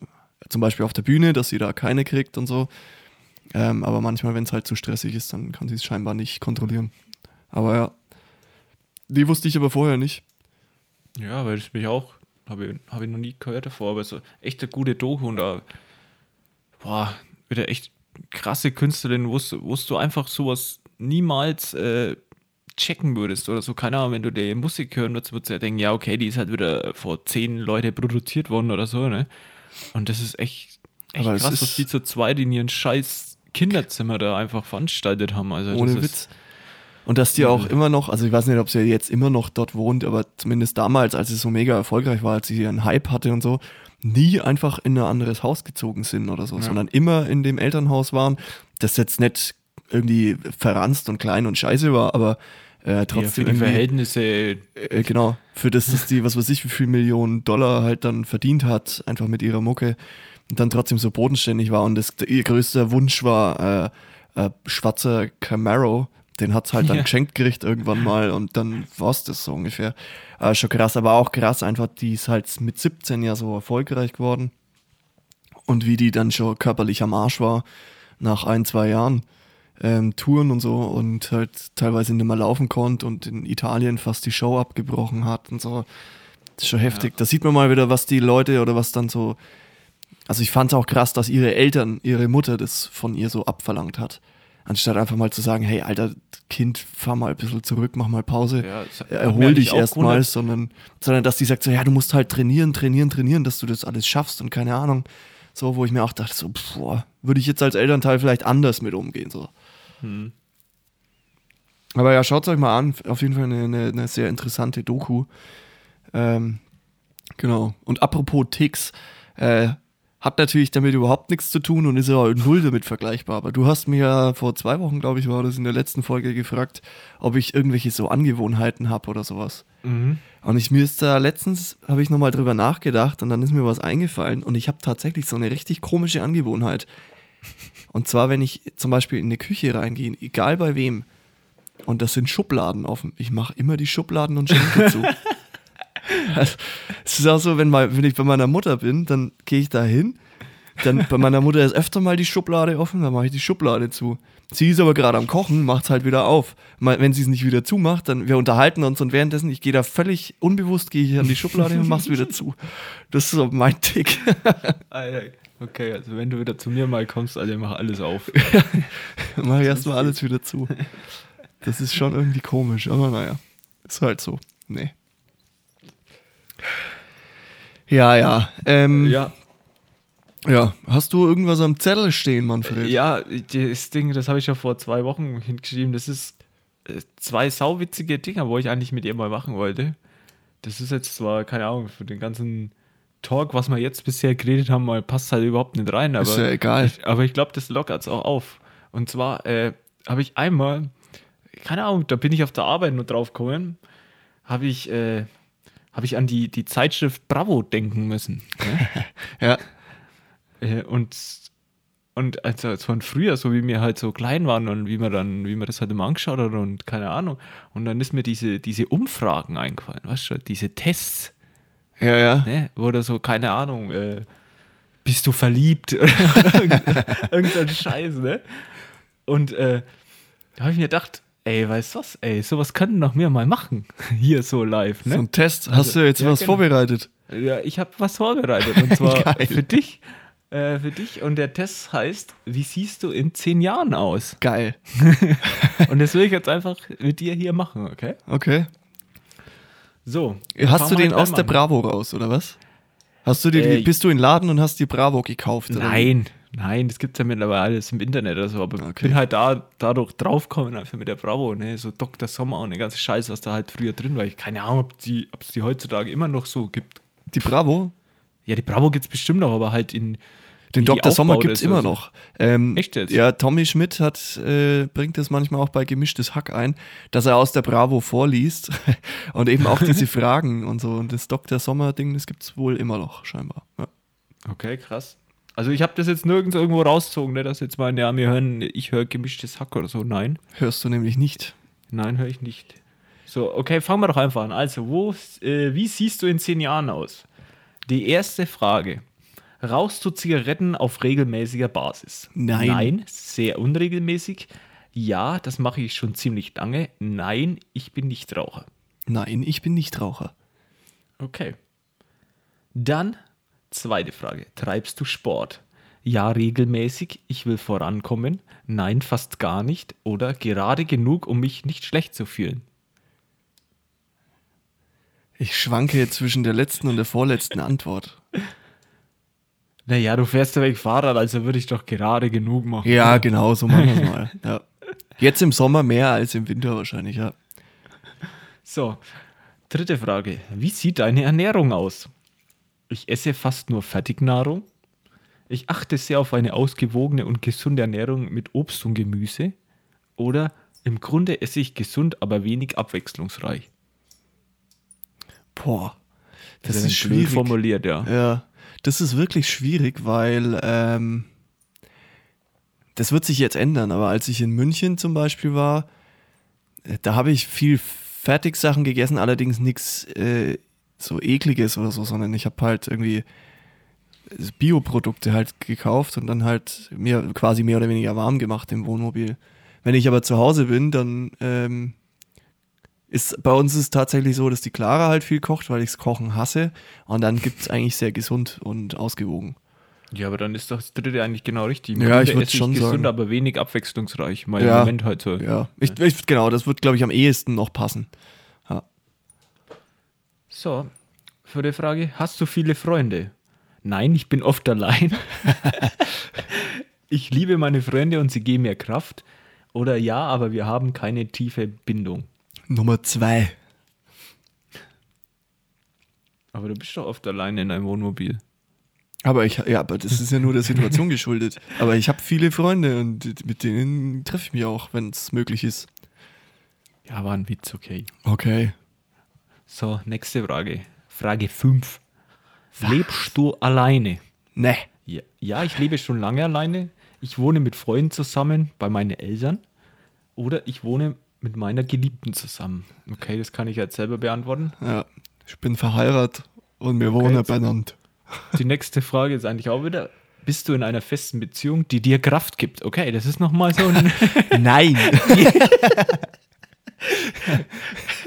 zum Beispiel auf der Bühne, dass sie da keine kriegt und so. Ähm, aber manchmal, wenn es halt zu stressig ist, dann kann sie es scheinbar nicht kontrollieren. Aber ja. Die wusste ich aber vorher nicht. Ja, weil das mich auch, habe ich, hab ich noch nie gehört davor, aber so echt eine gute Doku und da, boah, wieder echt krasse Künstlerin, wo du- wo du einfach sowas niemals äh, checken würdest oder so. Keine Ahnung, wenn du die Musik hören würdest, würdest du ja denken, ja, okay, die ist halt wieder vor zehn Leute produziert worden oder so, ne? Und das ist echt, echt Aber krass, was die zu zweit in ihren scheiß Kinderzimmer da einfach veranstaltet haben. Also Ohne Witz. Und dass die auch immer noch, also ich weiß nicht, ob sie jetzt immer noch dort wohnt, aber zumindest damals, als es so mega erfolgreich war, als sie ihren Hype hatte und so, nie einfach in ein anderes Haus gezogen sind oder so, sondern immer in dem Elternhaus waren, das jetzt nicht irgendwie verranzt und klein und scheiße war, aber äh, ja, für trotzdem die Verhältnisse äh, genau, für das, dass die, was weiß ich, wie viel Millionen Dollar halt dann verdient hat, einfach mit ihrer Mucke und dann trotzdem so bodenständig war und das, ihr größter Wunsch war, äh, äh, schwarzer Camaro, den hat's halt dann Ja. geschenkt gekriegt irgendwann mal und dann war's das so ungefähr. Äh, schon krass, aber auch krass einfach, die ist halt mit 17 ja so erfolgreich geworden und wie die dann schon körperlich am Arsch war nach ein, zwei Jahren ähm, Touren und so und halt teilweise nicht mehr laufen konnte und in Italien fast die Show abgebrochen hat und so. Das ist schon heftig. Da sieht man mal wieder, was die Leute oder was dann so. Also ich fand es auch krass, dass ihre Eltern, ihre Mutter das von ihr so abverlangt hat. Anstatt einfach mal zu sagen, hey, alter Kind, fahr mal ein bisschen zurück, mach mal Pause, Ja, erhol dich erstmal, sondern, sondern dass die sagt so, ja, du musst halt trainieren, trainieren, trainieren, dass du das alles schaffst und keine Ahnung. So, wo ich mir auch dachte, so, boah, würde ich jetzt als Elternteil vielleicht anders mit umgehen, so. Hm. Aber ja, schaut euch mal an. Auf jeden Fall eine, eine, eine sehr interessante Doku. Ähm, genau. Und apropos Ticks, äh, hat natürlich damit überhaupt nichts zu tun und ist ja null damit vergleichbar. Aber du hast mir ja vor zwei Wochen, glaube ich, war das in der letzten Folge gefragt, ob ich irgendwelche so Angewohnheiten habe oder sowas. Mhm. Und ich mir ist da letztens, habe ich nochmal drüber nachgedacht und dann ist mir was eingefallen und ich habe tatsächlich so eine richtig komische Angewohnheit. Und zwar, wenn ich zum Beispiel in eine Küche reingehe, egal bei wem, und das sind Schubladen offen. Ich mache immer die Schubladen und Schränke zu. Also, es ist auch so, wenn, mal, wenn ich bei meiner Mutter bin, dann gehe ich da hin. Dann bei meiner Mutter ist öfter mal die Schublade offen, dann mache ich die Schublade zu. Sie ist aber gerade am Kochen, macht es halt wieder auf. Mal- Wenn sie es nicht wieder zumacht, dann wir unterhalten uns und währenddessen, ich gehe da völlig unbewusst, gehe ich an die Schublade und mache es wieder zu. Das ist so mein Tick. Okay, also wenn du wieder zu mir mal kommst, Alter, mach alles auf. Ich erstmal alles wieder zu. Das ist schon irgendwie komisch, aber naja, ist halt so. Nee. Ja, ja. Ähm, ja. Ja, Hast du irgendwas am Zettel stehen, Manfred? ja, das Ding, das habe ich ja vor zwei Wochen hingeschrieben. Das ist äh, zwei sauwitzige Dinger, wo ich eigentlich mit ihr mal machen wollte. Das ist jetzt zwar, keine Ahnung, für den ganzen Talk, was wir jetzt bisher geredet haben, mal passt halt überhaupt nicht rein. Aber Ist ja egal. Ich, aber ich glaube, das lockert es auch auf. Und zwar äh, habe ich einmal, keine Ahnung, da bin ich auf der Arbeit nur drauf gekommen, habe ich, äh, habe ich an die, die Zeitschrift Bravo denken müssen. Ne? Ja. Äh, und und also als von früher, so wie wir halt so klein waren und wie man dann, wie man das halt immer angeschaut hat und keine Ahnung. Und dann ist mir diese, diese Umfragen eingefallen, weißt du, diese Tests, Ja, ja. ne? Wo du so, keine Ahnung, äh, bist du verliebt? Irgendein Scheiß, ne? Und äh, da habe ich mir gedacht, ey, weißt du was, ey, sowas könnten noch wir mal machen. Hier so live, ne? So ein Test. Hast du jetzt ja, was genau. vorbereitet? Ja, ich habe was vorbereitet und zwar für dich. Äh, für dich und der Test heißt, wie siehst du in zehn Jahren aus? Geil. Und das will ich jetzt einfach mit dir hier machen, okay? Okay. So. Hast du den aus der. Bravo raus, oder was? Hast du den, Äh, bist du in den Laden und hast die Bravo gekauft? Nein, nein, das gibt es ja mittlerweile alles im Internet oder so, aber ich Okay. bin halt da dadurch draufgekommen, einfach mit der Bravo, ne, so Dr. Sommer und der ganze Scheiß, was da halt früher drin war. Ich keine Ahnung, ob die, es die heutzutage immer noch so gibt. Die Bravo? Ja, die Bravo gibt es bestimmt noch, aber halt in. Den die Dr. Sommer aufgebaut gibt es immer so. noch. Ähm, Echt jetzt? Ja, Tommy Schmidt hat, äh, bringt das manchmal auch bei gemischtes Hack ein, dass er aus der Bravo vorliest und eben auch diese Fragen und so. Und das Dr. Sommer-Ding, das gibt es wohl immer noch, scheinbar. Ja. Okay, krass. Also ich habe das jetzt nirgends irgendwo rausgezogen, ne, dass jetzt mal, ja, wir hören, ich höre gemischtes Hack oder so. Nein, Hörst du nämlich nicht. nein, höre ich nicht. So, okay, fangen wir doch einfach an. Also, wo, äh, wie siehst du in zehn Jahren aus? Die erste Frage. Rauchst du Zigaretten auf regelmäßiger Basis? Nein. Nein, sehr unregelmäßig. Ja, das mache ich schon ziemlich lange. Nein, ich bin nicht Raucher. Nein, ich bin nicht Raucher. Okay. Dann zweite Frage. Treibst du Sport? Ja, regelmäßig. Ich will vorankommen. Nein, fast gar nicht. Oder gerade genug, um mich nicht schlecht zu fühlen. Ich schwanke zwischen der letzten und der vorletzten Antwort. Naja, du fährst ja weg Fahrrad, also würde ich doch gerade genug machen. Ja, genau, so machen wir es mal. Ja. Jetzt im Sommer mehr als im Winter wahrscheinlich, ja. So, dritte Frage. Wie sieht deine Ernährung aus? Ich esse fast nur Fertignahrung. Ich achte sehr auf eine ausgewogene und gesunde Ernährung mit Obst und Gemüse. Oder im Grunde esse ich gesund, aber wenig abwechslungsreich. Boah, das, Das ist schwierig. formuliert, ja. Ja, das ist wirklich schwierig, weil ähm, das wird sich jetzt ändern. Aber als ich in München zum Beispiel war, äh, da habe ich viel Fertigsachen gegessen, allerdings nichts äh, so ekliges oder so, sondern ich habe halt irgendwie Bioprodukte halt gekauft und dann halt mir quasi mehr oder weniger warm gemacht im Wohnmobil. Wenn ich aber zu Hause bin, dann ähm, ist bei uns ist es tatsächlich so, dass die Clara halt viel kocht, weil ich das Kochen hasse. Und dann gibt es eigentlich sehr gesund und ausgewogen. Ja, aber dann ist das dritte eigentlich genau richtig. Im Ja, ich würd esse schon gesund, sagen. aber wenig abwechslungsreich. Mein Ja. Moment halt so. Ja, ich, ich, genau, das wird, glaube ich, am ehesten noch passen. So, für die Frage, hast du viele Freunde? Nein, ich bin oft allein. ich liebe meine Freunde und sie geben mir Kraft. Oder ja, aber wir haben keine tiefe Bindung. Nummer zwei. Aber du bist doch oft alleine in einem Wohnmobil. Aber ich, ja, aber das ist ja nur der Situation geschuldet. Aber ich habe viele Freunde und mit denen treffe ich mich auch, wenn es möglich ist. Ja, war ein Witz, okay. Okay. So, nächste Frage. Frage 5. Lebst du alleine? Ne. Ja, ja, ich lebe schon lange alleine. Ich wohne mit Freunden zusammen bei meinen Eltern. Oder ich wohne mit meiner Geliebten zusammen. Okay, das kann ich jetzt selber beantworten. Ja. Ich bin verheiratet und wir wohnen jetzt- beieinander. Die nächste Frage ist eigentlich auch wieder: Bist du in einer festen Beziehung, die dir Kraft gibt? Okay, das ist nochmal so ein. Nein.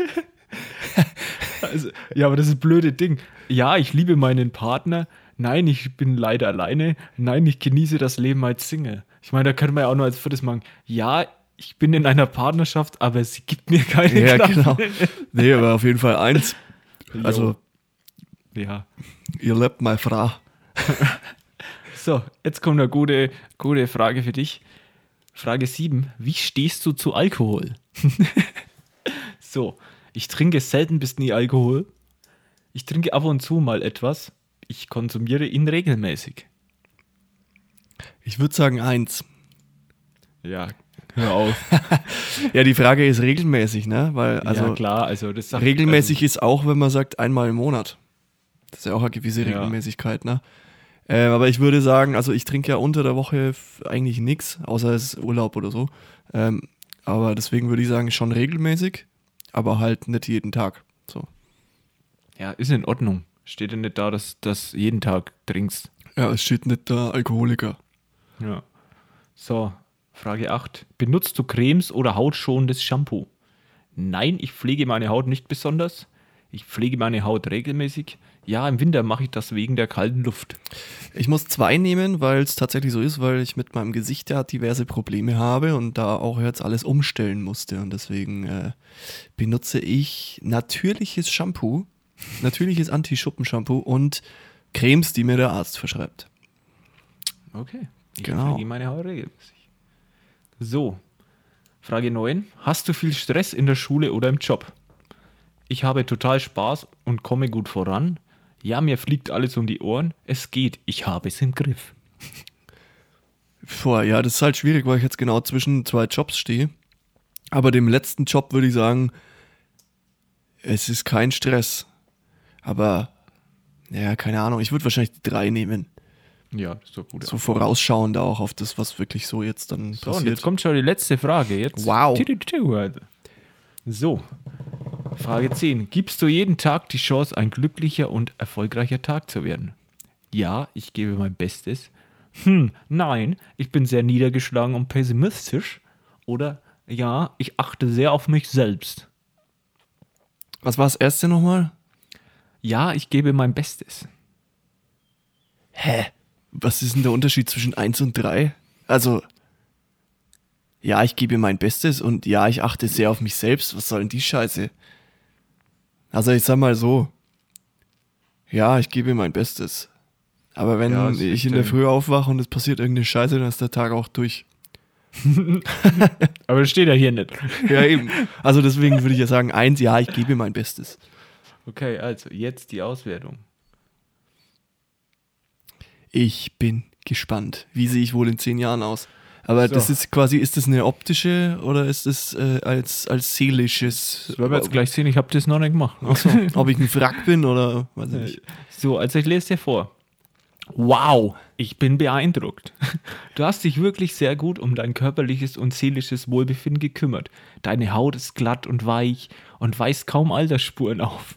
Also, ja, aber das ist ein blöde Ding. Ja, ich liebe meinen Partner. Nein, ich bin leider alleine. Nein, ich genieße das Leben als Single. Ich meine, da können wir ja auch nur als viertes machen. Ja, ich bin in einer Partnerschaft, aber sie gibt mir keine ja, Kraft. genau. Nee, aber auf jeden Fall eins. Also, Ja. ihr lebt meine Frau. So, jetzt kommt eine gute, gute Frage für dich. Frage 7. Wie stehst du zu Alkohol? so, ich trinke selten bis nie Alkohol. Ich trinke ab und zu mal etwas. Ich konsumiere ihn regelmäßig. Ich würde sagen eins. Ja, hör auf. Ja, die Frage ist regelmäßig, ne? Weil, also ja, klar, also das sagt, regelmäßig ist auch, wenn man sagt, einmal im Monat. Das ist ja auch eine gewisse Ja. Regelmäßigkeit, ne? Äh, aber ich würde sagen, also ich trinke ja unter der Woche eigentlich nichts, außer es ist Urlaub oder so. Ähm, aber deswegen würde ich sagen, schon regelmäßig, aber halt nicht jeden Tag. So. Ja, ist in Ordnung. Steht ja nicht da, dass du das jeden Tag trinkst. Ja, es steht nicht da Alkoholiker. Ja. So, Frage 8. Benutzt du Cremes oder hautschonendes Shampoo? Nein, ich pflege meine Haut nicht besonders. Ich pflege meine Haut regelmäßig. Ja, im Winter mache ich das wegen der kalten Luft. Ich muss zwei nehmen, weil es tatsächlich so ist, weil ich mit meinem Gesicht ja diverse Probleme habe und da auch jetzt alles umstellen musste. Und deswegen äh, benutze ich natürliches Shampoo, natürliches Anti-Schuppen-Shampoo und Cremes, die mir der Arzt verschreibt. Okay. Ich Genau. meine Haut regelmäßig. So, Frage 9. Hast du viel Stress in der Schule oder im Job? Ich habe total Spaß und komme gut voran. Ja, mir fliegt alles um die Ohren. Es geht. Ich habe es im Griff. Boah, ja, das ist halt schwierig, weil ich jetzt genau zwischen zwei Jobs stehe. Aber dem letzten Job würde ich sagen, es ist kein Stress. Aber, ja, keine Ahnung, ich würde wahrscheinlich die drei nehmen. Ja, ist doch gut. So vorausschauend auch auf das, was wirklich so jetzt dann So, und passiert. jetzt kommt schon die letzte Frage. Jetzt. Wow. So, Frage 10. Gibst du jeden Tag die Chance, ein glücklicher und erfolgreicher Tag zu werden? Ja, ich gebe mein Bestes. Hm, nein, ich bin sehr niedergeschlagen und pessimistisch. Oder ja, ich achte sehr auf mich selbst. Was war das erste nochmal? Ja, ich gebe mein Bestes. Hä? Was ist denn der Unterschied zwischen 1 und 3? Also, ja, ich gebe mein Bestes und ja, ich achte sehr auf mich selbst. Was soll denn die Scheiße? Also, ich sag mal so. Ja, ich gebe mein Bestes. Aber wenn Ja, ich in der Früh aufwache und es passiert irgendeine Scheiße, dann ist der Tag auch durch. Aber das steht ja hier nicht. Ja, eben. Also deswegen würde ich ja sagen, eins, ja, ich gebe mein Bestes. Okay, also jetzt die Auswertung. Ich bin gespannt. Wie sehe ich wohl in zehn Jahren aus? Aber So. das ist quasi, ist das eine optische oder ist das äh, als, als seelisches? Das werden wir jetzt gleich sehen, ich habe das noch nicht gemacht. Achso, ob ich ein Wrack bin oder weiß ich nicht. So, also ich lese dir vor. Wow, ich bin beeindruckt. Du hast dich wirklich sehr gut um dein körperliches und seelisches Wohlbefinden gekümmert. Deine Haut ist glatt und weich und weist kaum Altersspuren auf.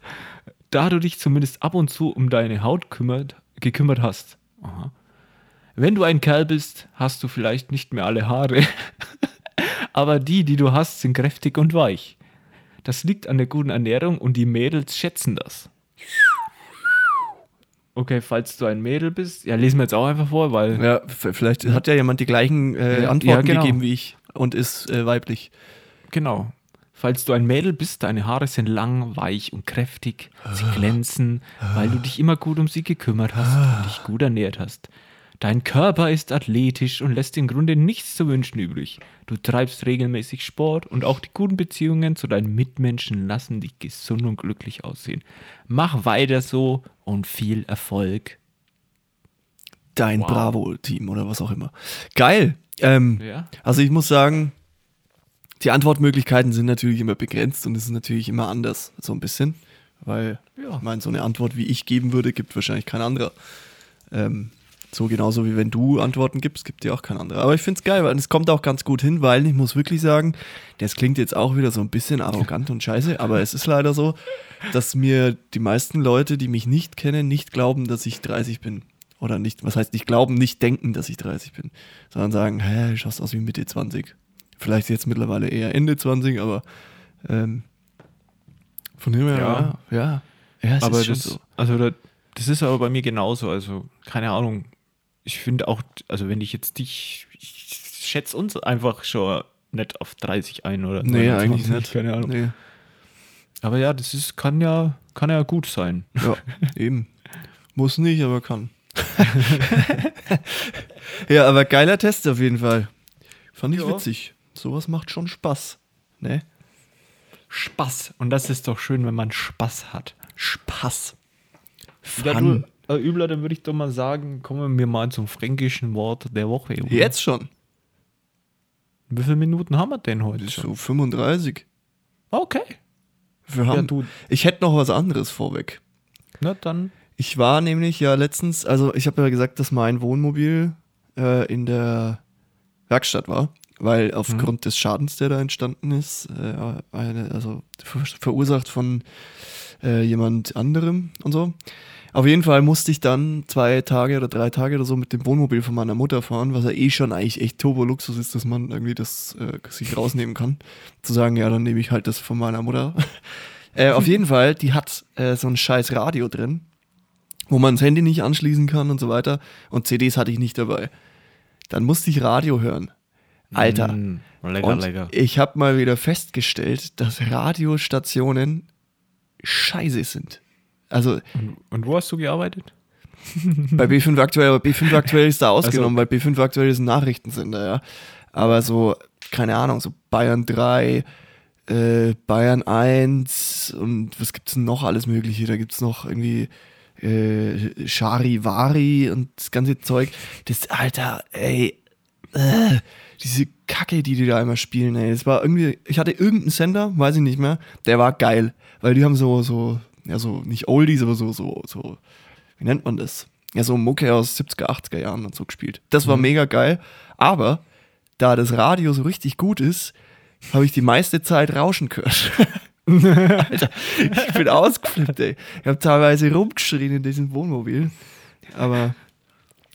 Da du dich zumindest ab und zu um deine Haut kümmert, gekümmert hast. Aha. Wenn du ein Kerl bist, hast du vielleicht nicht mehr alle Haare. Aber die, die du hast, sind kräftig und weich. Das liegt an der guten Ernährung und die Mädels schätzen das. Okay, falls du ein Mädel bist, ja, lesen wir jetzt auch einfach vor, weil Ja, vielleicht hat ja jemand die gleichen äh, Ja, Antworten ja, genau. gegeben wie ich und ist äh, weiblich. Genau. Falls du ein Mädel bist, deine Haare sind lang, weich und kräftig. Sie glänzen, weil du dich immer gut um sie gekümmert hast und dich gut ernährt hast. Dein Körper ist athletisch und lässt im Grunde nichts zu wünschen übrig. Du treibst regelmäßig Sport und auch die guten Beziehungen zu deinen Mitmenschen lassen dich gesund und glücklich aussehen. Mach weiter so und viel Erfolg. Dein Wow. Bravo-Team oder was auch immer. Geil. Ähm, Ja. Also ich muss sagen, die Antwortmöglichkeiten sind natürlich immer begrenzt und es ist natürlich immer anders, so ein bisschen. Weil, Ja. ich meine, so eine Antwort, wie ich geben würde, gibt wahrscheinlich kein anderer. Ähm, So genauso wie wenn du Antworten gibst, gibt dir auch kein anderer. Aber ich finde es geil, weil es kommt auch ganz gut hin, weil ich muss wirklich sagen, das klingt jetzt auch wieder so ein bisschen arrogant und scheiße, aber es ist leider so, dass mir die meisten Leute, die mich nicht kennen, nicht glauben, dass ich 30 bin. Oder nicht, was heißt nicht glauben, nicht denken, dass ich 30 bin, sondern sagen, hä, du schaust aus wie Mitte 20. Vielleicht jetzt mittlerweile eher Ende 20, aber ähm, von dem her, ja, Ja. ja. ja es aber das, so. also da, das ist aber bei mir genauso. Also, keine Ahnung. Ich finde auch, also wenn ich jetzt dich, ich schätze uns einfach schon nicht auf 30 ein oder Nee, 29, eigentlich nicht. Keine Ahnung. Nee. Aber ja, das ist, kann ja, kann ja gut sein. Ja, eben. Muss nicht, aber kann. ja, aber geiler Test auf jeden Fall. Fand ich Ja. witzig. Sowas macht schon Spaß. Ne? Spaß. Und das ist doch schön, wenn man Spaß hat. Spaß. Ja, Fun. du, äh, Übler, dann würde ich doch mal sagen, kommen wir mal zum fränkischen Wort der Woche. oder? Jetzt schon. Wie viele Minuten haben wir denn heute schon? So 35. Okay. Wir haben, du- ich hätte noch was anderes vorweg. Na dann. Ich war nämlich ja letztens, also ich habe ja gesagt, dass mein Wohnmobil äh, in der Werkstatt war, weil aufgrund des Schadens, der da entstanden ist, äh, eine, also ver verursacht von äh, jemand anderem und so. Auf jeden Fall musste ich dann zwei Tage oder drei Tage oder so mit dem Wohnmobil von meiner Mutter fahren, was ja eh schon eigentlich echt Turbo-Luxus ist, dass man irgendwie das äh, sich rausnehmen kann. Zu sagen, ja, dann nehme ich halt das von meiner Mutter. äh, auf jeden Fall, die hat äh, so ein scheiß Radio drin wo man das Handy nicht anschließen kann und so weiter. Und CDs hatte ich nicht dabei. Dann musste ich Radio hören. Alter. Mm, lecker, und lecker. ich habe mal wieder festgestellt, dass Radiostationen scheiße sind. Also Und wo hast du gearbeitet? bei B5 aktuell, aber B5 aktuell ist da ausgenommen, weil B5 aktuell ist ein Nachrichtensender, ja. Aber so, keine Ahnung, so Bayern 3, äh, Bayern 1 und was gibt's denn noch alles Mögliche? Da gibt's noch irgendwie äh, Charivari und das ganze Zeug. Das, Alter, ey, äh, diese Kacke, die die da immer spielen, ey. Das war irgendwie, ich hatte irgendeinen Sender, weiß ich nicht mehr, der war geil, weil die haben so, so, ja, so, nicht Oldies, aber so, so, so, wie nennt man das? Ja, so Mucke aus 70er, 80er Jahren und so gespielt. Das war mega geil, aber da das Radio so richtig gut ist, habe ich die meiste Zeit Rauschen gehört. Alter, ich bin ausgeflippt, ey. Ich habe teilweise rumgeschrien in diesem Wohnmobil. Aber,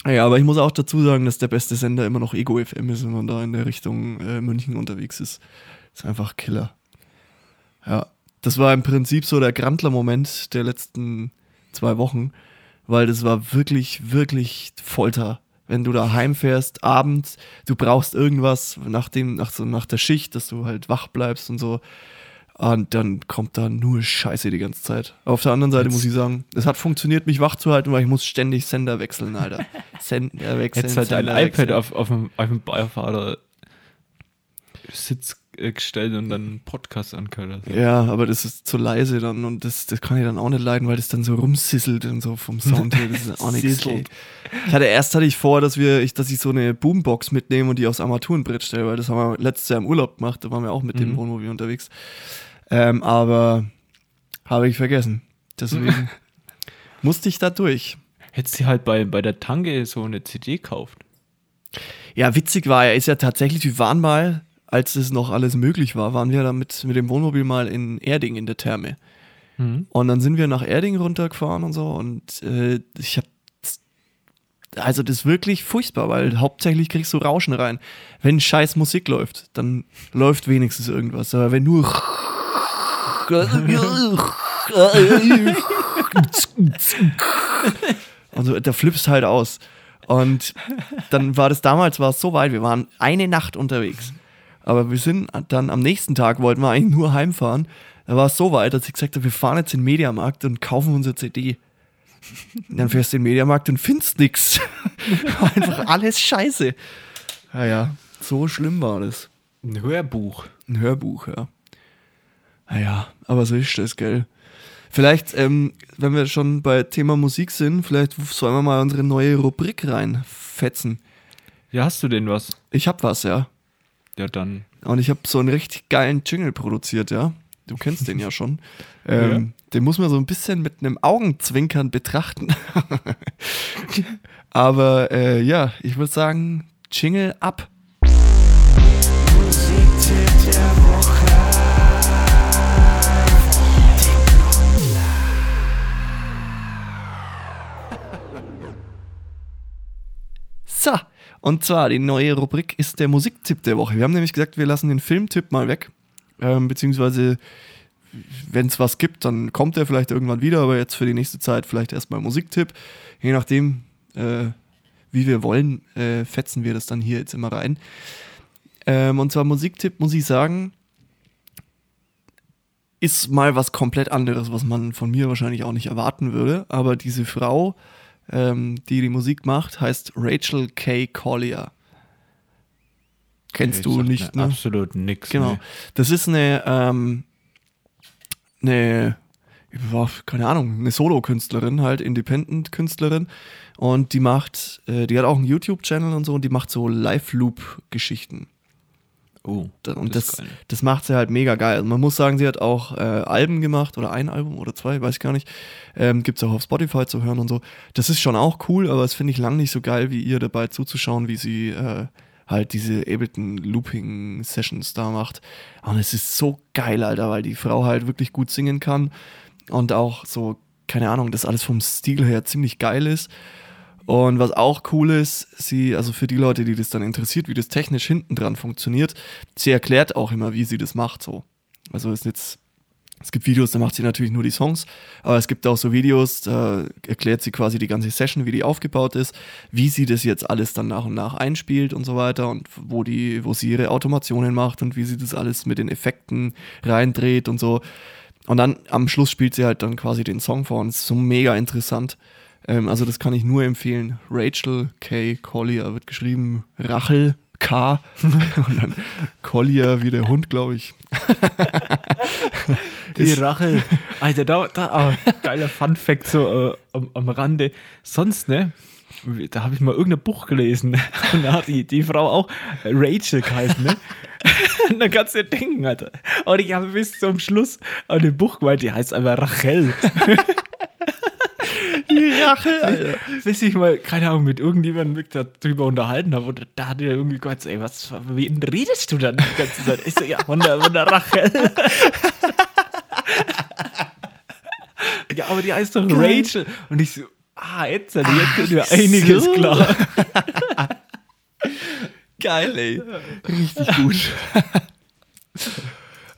ja, aber ich muss auch dazu sagen, dass der beste Sender immer noch Ego FM ist, wenn man da in der Richtung äh, München unterwegs ist. Ist einfach Killer. Ja, das war im Prinzip so der Grandler-Moment der letzten zwei Wochen, weil das war wirklich, wirklich Folter. Wenn du da heimfährst, abends, du brauchst irgendwas nach, dem, nach, so, nach der Schicht, dass du halt wach bleibst und so. Und dann kommt da nur Scheiße die ganze Zeit. Auf der anderen Seite muss ich sagen, es hat funktioniert, mich wach zu halten, weil ich muss ständig Sender wechseln, Alter. Sender wechseln. Jetzt halt dein iPad auf, auf, dem, auf dem Beifahrer Sitz äh, gestellt und dann einen Podcast angehört. hast. Ja, aber das ist zu leise dann und das, das kann ich dann auch nicht leiden, weil das dann so rumsisselt und so vom Sound her. Das ist auch nichts. Ich hatte erst hatte ich vor, dass wir, ich, dass ich so eine Boombox mitnehme und die aufs Armaturenbrett stelle, weil das haben wir letztes Jahr im Urlaub gemacht, da waren wir auch mit dem Wohnmobil unterwegs. Ähm, aber habe ich vergessen. Deswegen musste ich da durch. Hättest du halt bei, bei der Tange so eine CD gekauft. Ja, witzig war, er ist ja tatsächlich, wir waren mal, als es noch alles möglich war, waren wir da mit, dem Wohnmobil mal in Erding in der Therme. Und dann sind wir nach Erding runtergefahren und so und äh, ich hab also das ist wirklich furchtbar, weil hauptsächlich kriegst du Rauschen rein. Wenn scheiß Musik läuft, dann läuft wenigstens irgendwas. Aber wenn nur also da flippst halt aus. Und dann war das damals war es so weit, wir waren eine Nacht unterwegs. Aber wir sind dann am nächsten Tag wollten wir eigentlich nur heimfahren. Da war es so weit, dass ich gesagt habe, wir fahren jetzt in den Mediamarkt und kaufen unsere CD. Und dann fährst du in den Mediamarkt und findest. War Einfach alles scheiße. Ja, ja, so schlimm war das. Ein Hörbuch. Ein Hörbuch, ja. Naja, aber so ist das, gell. Vielleicht, ähm, wenn wir schon bei Thema Musik sind, vielleicht sollen wir mal unsere neue Rubrik reinfetzen. Ja, hast du denn was? Ich hab was, ja. Ja, dann. Und ich habe so einen richtig geilen Jingle produziert, ja. Du kennst den ja schon. Ähm, Den muss man so ein bisschen mit einem Augenzwinkern betrachten. Aber äh, ja, ich würde sagen, Jingle ab. So, und zwar die neue Rubrik ist der Musiktipp der Woche. Wir haben nämlich gesagt, wir lassen den Filmtipp mal weg. Ähm, beziehungsweise, wenn es was gibt, dann kommt er vielleicht irgendwann wieder, aber jetzt für die nächste Zeit vielleicht erstmal Musiktipp. Je nachdem, äh, wie wir wollen, äh, fetzen wir das dann hier jetzt immer rein. Ähm, und zwar Musiktipp, muss ich sagen, ist mal was komplett anderes, was man von mir wahrscheinlich auch nicht erwarten würde. Aber diese Frau, ähm, die die Musik macht, heißt Rachel K. Collier. Kennst Ich du nicht, mir ne? Absolut nix. Genau. Nee. Das ist eine, ähm, eine, keine Ahnung, eine Solo-Künstlerin, halt Independent-Künstlerin. Und die macht, äh, die hat auch einen YouTube-Channel und so und die macht so Live-Loop-Geschichten. Oh, Da- Und das das, das macht sie halt mega geil. Also man muss sagen, sie hat auch äh, Alben gemacht oder ein Album oder zwei, weiß ich gar nicht. Ähm, Gibt es auch auf Spotify zu hören und so. Das ist schon auch cool, aber das finde ich lang nicht so geil, wie ihr dabei zuzuschauen, wie sie äh, halt diese Ableton Looping Sessions da macht. Und es ist so geil, Alter, weil die Frau halt wirklich gut singen kann und auch so, keine Ahnung, das alles vom Stil her ziemlich geil ist. Und was auch cool ist, sie, also für die Leute, die das dann interessiert, wie das technisch hinten dran funktioniert, sie erklärt auch immer, wie sie das macht, so. Also ist jetzt, es gibt Videos, da macht sie natürlich nur die Songs, aber es gibt auch so Videos, da erklärt sie quasi die ganze Session, wie die aufgebaut ist, wie sie das jetzt alles dann nach und nach einspielt und so weiter und wo die, wo sie ihre Automationen macht und wie sie das alles mit den Effekten reindreht und so. Und dann am Schluss spielt sie halt dann quasi den Song vor und ist so mega interessant. Ähm, also das kann ich nur empfehlen. Rachel K. Collier wird geschrieben Rachel K. und dann Collier wie der Hund, glaube ich. Die Rache. Alter, da, da ah, geiler Fun-Fact so äh, am, am Rande. Sonst, ne? Da habe ich mal irgendein Buch gelesen. Und da hat die, die Frau auch Rachel geheißen, ne? Und dann kannst du dir denken, Alter. Und ich habe bis zum Schluss an dem Buch gemeint, die heißt einfach Rachel. Rachel, Alter. Bis ich mal, keine Ahnung, mit irgendjemandem mich darüber unterhalten habe. Und da hat er irgendwie gesagt, ey, was, wen redest du dann die ganze Zeit? Ich so, ja, von der, von der Rachel. ja, aber die heißt doch Rachel. Und ich so, ah, jetzt, jetzt wird mir einiges so. klar. Geil, ey. Richtig gut.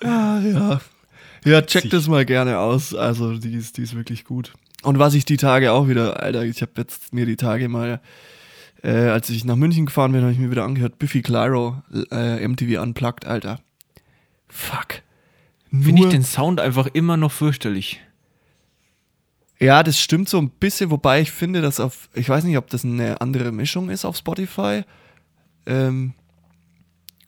ah, ja. Ja, check das mal gerne aus. Also, die ist, die ist wirklich gut. Und was ich die Tage auch wieder, Alter, ich habe jetzt mir die Tage mal, äh, als ich nach München gefahren bin, habe ich mir wieder angehört, Biffy Clyro, äh, MTV Unplugged, Alter. Fuck. Finde ich den Sound einfach immer noch fürchterlich. Ja, das stimmt so ein bisschen, wobei ich finde, dass auf, ich weiß nicht, ob das eine andere Mischung ist auf Spotify. Ähm,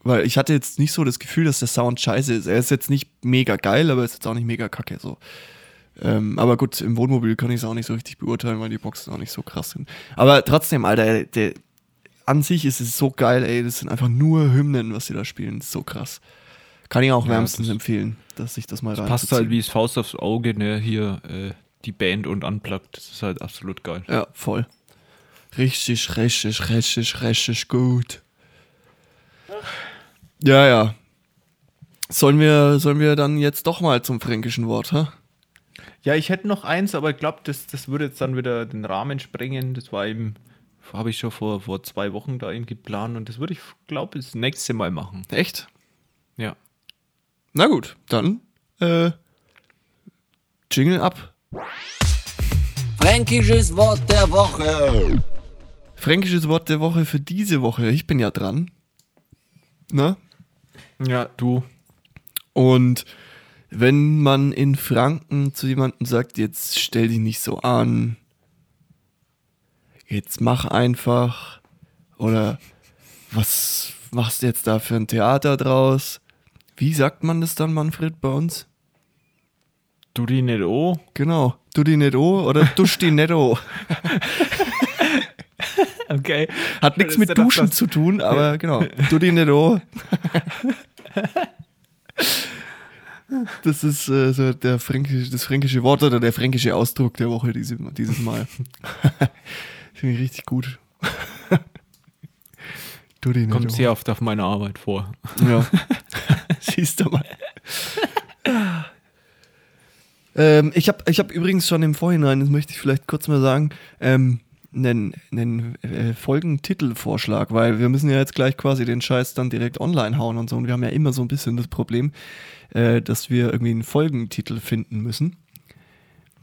weil ich hatte jetzt nicht so das Gefühl, dass der Sound scheiße ist. Er ist jetzt nicht mega geil, aber er ist jetzt auch nicht mega kacke. So. Ähm, aber gut, im Wohnmobil kann ich es auch nicht so richtig beurteilen, weil die Boxen auch nicht so krass sind. Aber trotzdem, Alter, der, an sich ist es so geil, ey. Das sind einfach nur Hymnen, was sie da spielen. Das ist so krass. Kann ich auch Ja, wärmstens das- empfehlen, dass ich das mal rein. Passt halt wie das Faust aufs Auge, ne, hier äh, die Band und Unplugged. Das ist halt absolut geil. Ja, voll. Richtig, richtig, richtig, richtig gut. Ja, ja. Sollen wir, sollen wir dann jetzt doch mal zum fränkischen Wort, hä? Ja, ich hätte noch eins, aber ich glaube, das, das würde jetzt dann wieder den Rahmen sprengen. Das war eben, habe ich schon vor, vor zwei Wochen da eben geplant und das würde ich, glaube ich, das nächste Mal machen. Echt? Ja. Na gut, dann äh, Jingle ab. Fränkisches Wort der Woche. Fränkisches Wort der Woche für diese Woche. Ich bin ja dran. Na? Ja, du. Und wenn man in Franken zu jemandem sagt, jetzt stell dich nicht so an, jetzt mach einfach, oder was machst du jetzt da für ein Theater draus? Wie sagt man das dann, Manfred, bei uns? Du die nicht oh. Genau, du die nicht o oder dusch die nicht o. Okay. Hat nichts mit Duschen zu tun, aber genau, du die nicht o. Das ist äh, so der fränkische, das fränkische Wort oder der fränkische Ausdruck der Woche diese, dieses Mal. Finde ich richtig gut. du die nicht, Kommt sehr oft auf meiner Arbeit vor. Ja. Siehst du mal. ähm, ich habe ich hab übrigens schon im Vorhinein, das möchte ich vielleicht kurz mal sagen, ähm, einen, einen äh, Folgentitelvorschlag, weil wir müssen ja jetzt gleich quasi den Scheiß dann direkt online hauen und so. Und wir haben ja immer so ein bisschen das Problem, äh, dass wir irgendwie einen Folgentitel finden müssen.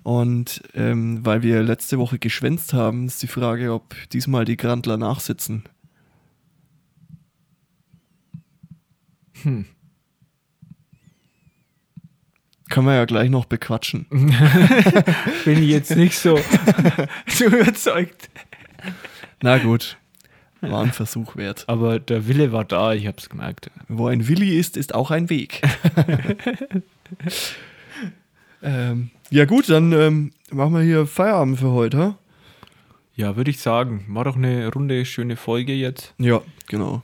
Und ähm, weil wir letzte Woche geschwänzt haben, ist die Frage, ob diesmal die Grandler nachsitzen. Können wir ja gleich noch bequatschen. Bin ich jetzt nicht so, so überzeugt. Na gut, war ein Versuch wert. Aber der Wille war da, ich hab's gemerkt. Wo ein Willi ist, ist auch ein Weg. ähm, ja gut, dann ähm, machen wir hier Feierabend für heute. Ja, würde ich sagen. War doch eine runde, schöne Folge jetzt. Ja, genau.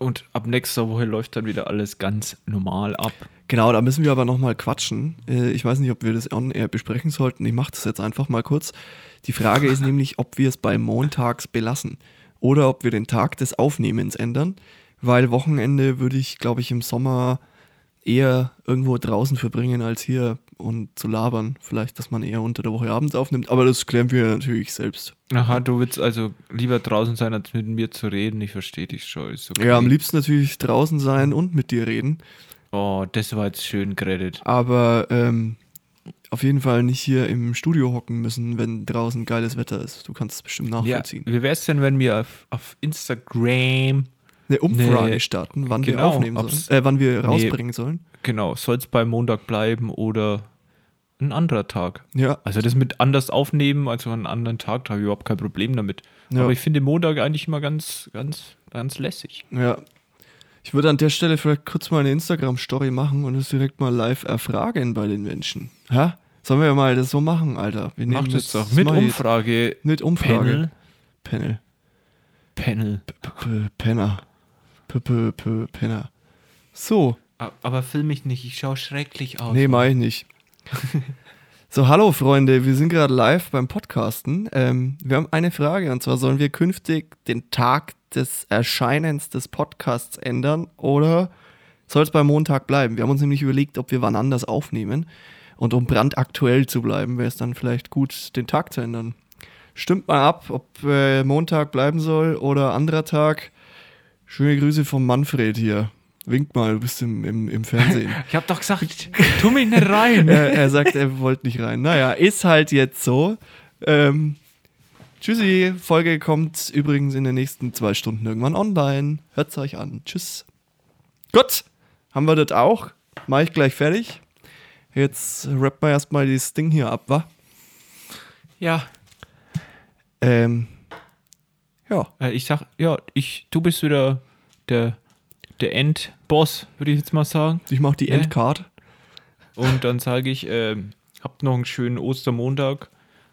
Und ab nächster Woche läuft dann wieder alles ganz normal ab. Genau, da müssen wir aber nochmal quatschen. Äh, Ich weiß nicht, ob wir das on air besprechen sollten. Ich mache das jetzt einfach mal kurz. Die Frage ist nämlich, ob wir es bei Montags belassen oder ob wir den Tag des Aufnehmens ändern, weil Wochenende würde ich, glaube ich, im Sommer eher irgendwo draußen verbringen als hier und zu labern. Vielleicht, dass man eher unter der Woche abends aufnimmt, aber das klären wir natürlich selbst. Aha, du willst also lieber draußen sein, als mit mir zu reden. Ich verstehe dich schon. Okay. Ja, am liebsten natürlich draußen sein und mit dir reden, Oh, das war jetzt schön geredet. aber ähm, auf jeden Fall nicht hier im Studio hocken müssen, wenn draußen geiles Wetter ist. Du kannst es bestimmt Ja, nachvollziehen. wie wär's denn, wenn wir auf, auf Instagram, Eine Umfrage Nee, starten, wann wir genau, aufnehmen ob's- sollen. Äh, wann wir rausbringen sollen. genau, soll es beim Montag bleiben oder ein anderer Tag? Ja, Also das mit anders aufnehmen, also einen anderen Tag, da habe ich überhaupt kein Problem damit. Ja. Aber ich finde Montag eigentlich immer ganz, ganz, ganz lässig. ja. Ich würde an der Stelle vielleicht kurz mal eine Instagram-Story machen und es direkt mal live erfragen bei den Menschen. Hä? Sollen wir mal das so machen, Alter? Wir Macht nehmen das jetzt- doch. Mit Umfrage. Mit Umfrage. Panel. Panel. Panel. P- P- Penner. P- P- Penner. So. Aber film mich nicht, ich schaue schrecklich aus. Nee, mach ich nicht. so, hallo Freunde, wir sind gerade live beim Podcasten. Ähm, wir haben eine Frage und zwar sollen wir künftig den Tag des Erscheinens des Podcasts ändern oder soll es beim Montag bleiben? Wir haben uns nämlich überlegt, ob wir wann anders aufnehmen und um brandaktuell zu bleiben, wäre es dann vielleicht gut, den Tag zu ändern. Stimmt mal ab, ob äh, Montag bleiben soll oder anderer Tag. Schöne Grüße vom Manfred hier. Wink mal, du bist im, im, im Fernsehen. Ich hab doch gesagt, tu mich nicht rein. er, er sagt, er wollte nicht rein. Naja, ist halt jetzt so. Ähm, tschüssi, Folge kommt übrigens in den nächsten zwei Stunden irgendwann online. Hört's euch an. Tschüss. Gut, haben wir das auch. Mach ich gleich fertig. Jetzt rappen wir erstmal dieses Ding hier ab, wa? Ja, Ähm, ja. äh, ich sag, ja, ich, du bist wieder der, der Endboss, würde ich jetzt mal sagen. Ich mach die Ne? Endcard. Und dann sage ich, ähm, habt noch einen schönen Ostermontag,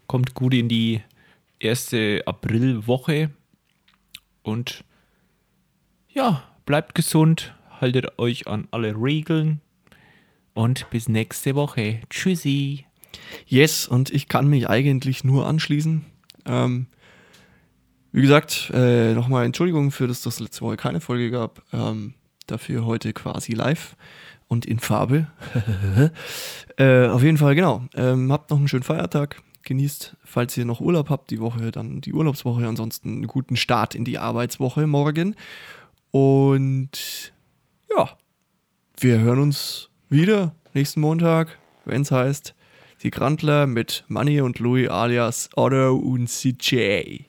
kommt gut in die erste Aprilwoche und ja, bleibt gesund, haltet euch an alle Regeln und bis nächste Woche. Tschüssi. Yes, und ich kann mich eigentlich nur anschließen. Ähm, wie gesagt, äh, nochmal Entschuldigung für das, dass es letzte Woche keine Folge gab. Ähm, dafür heute quasi live und in Farbe. äh, auf jeden Fall, genau. Ähm, habt noch einen schönen Feiertag. Genießt, falls ihr noch Urlaub habt, die Woche, dann die Urlaubswoche. Ansonsten einen guten Start in die Arbeitswoche morgen. Und ja, wir hören uns wieder nächsten Montag, wenn es heißt, die Grandler mit Manny und Louis alias Otto und CJ.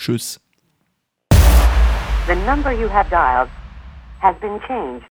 Tschüss. The number you have dialed has been changed.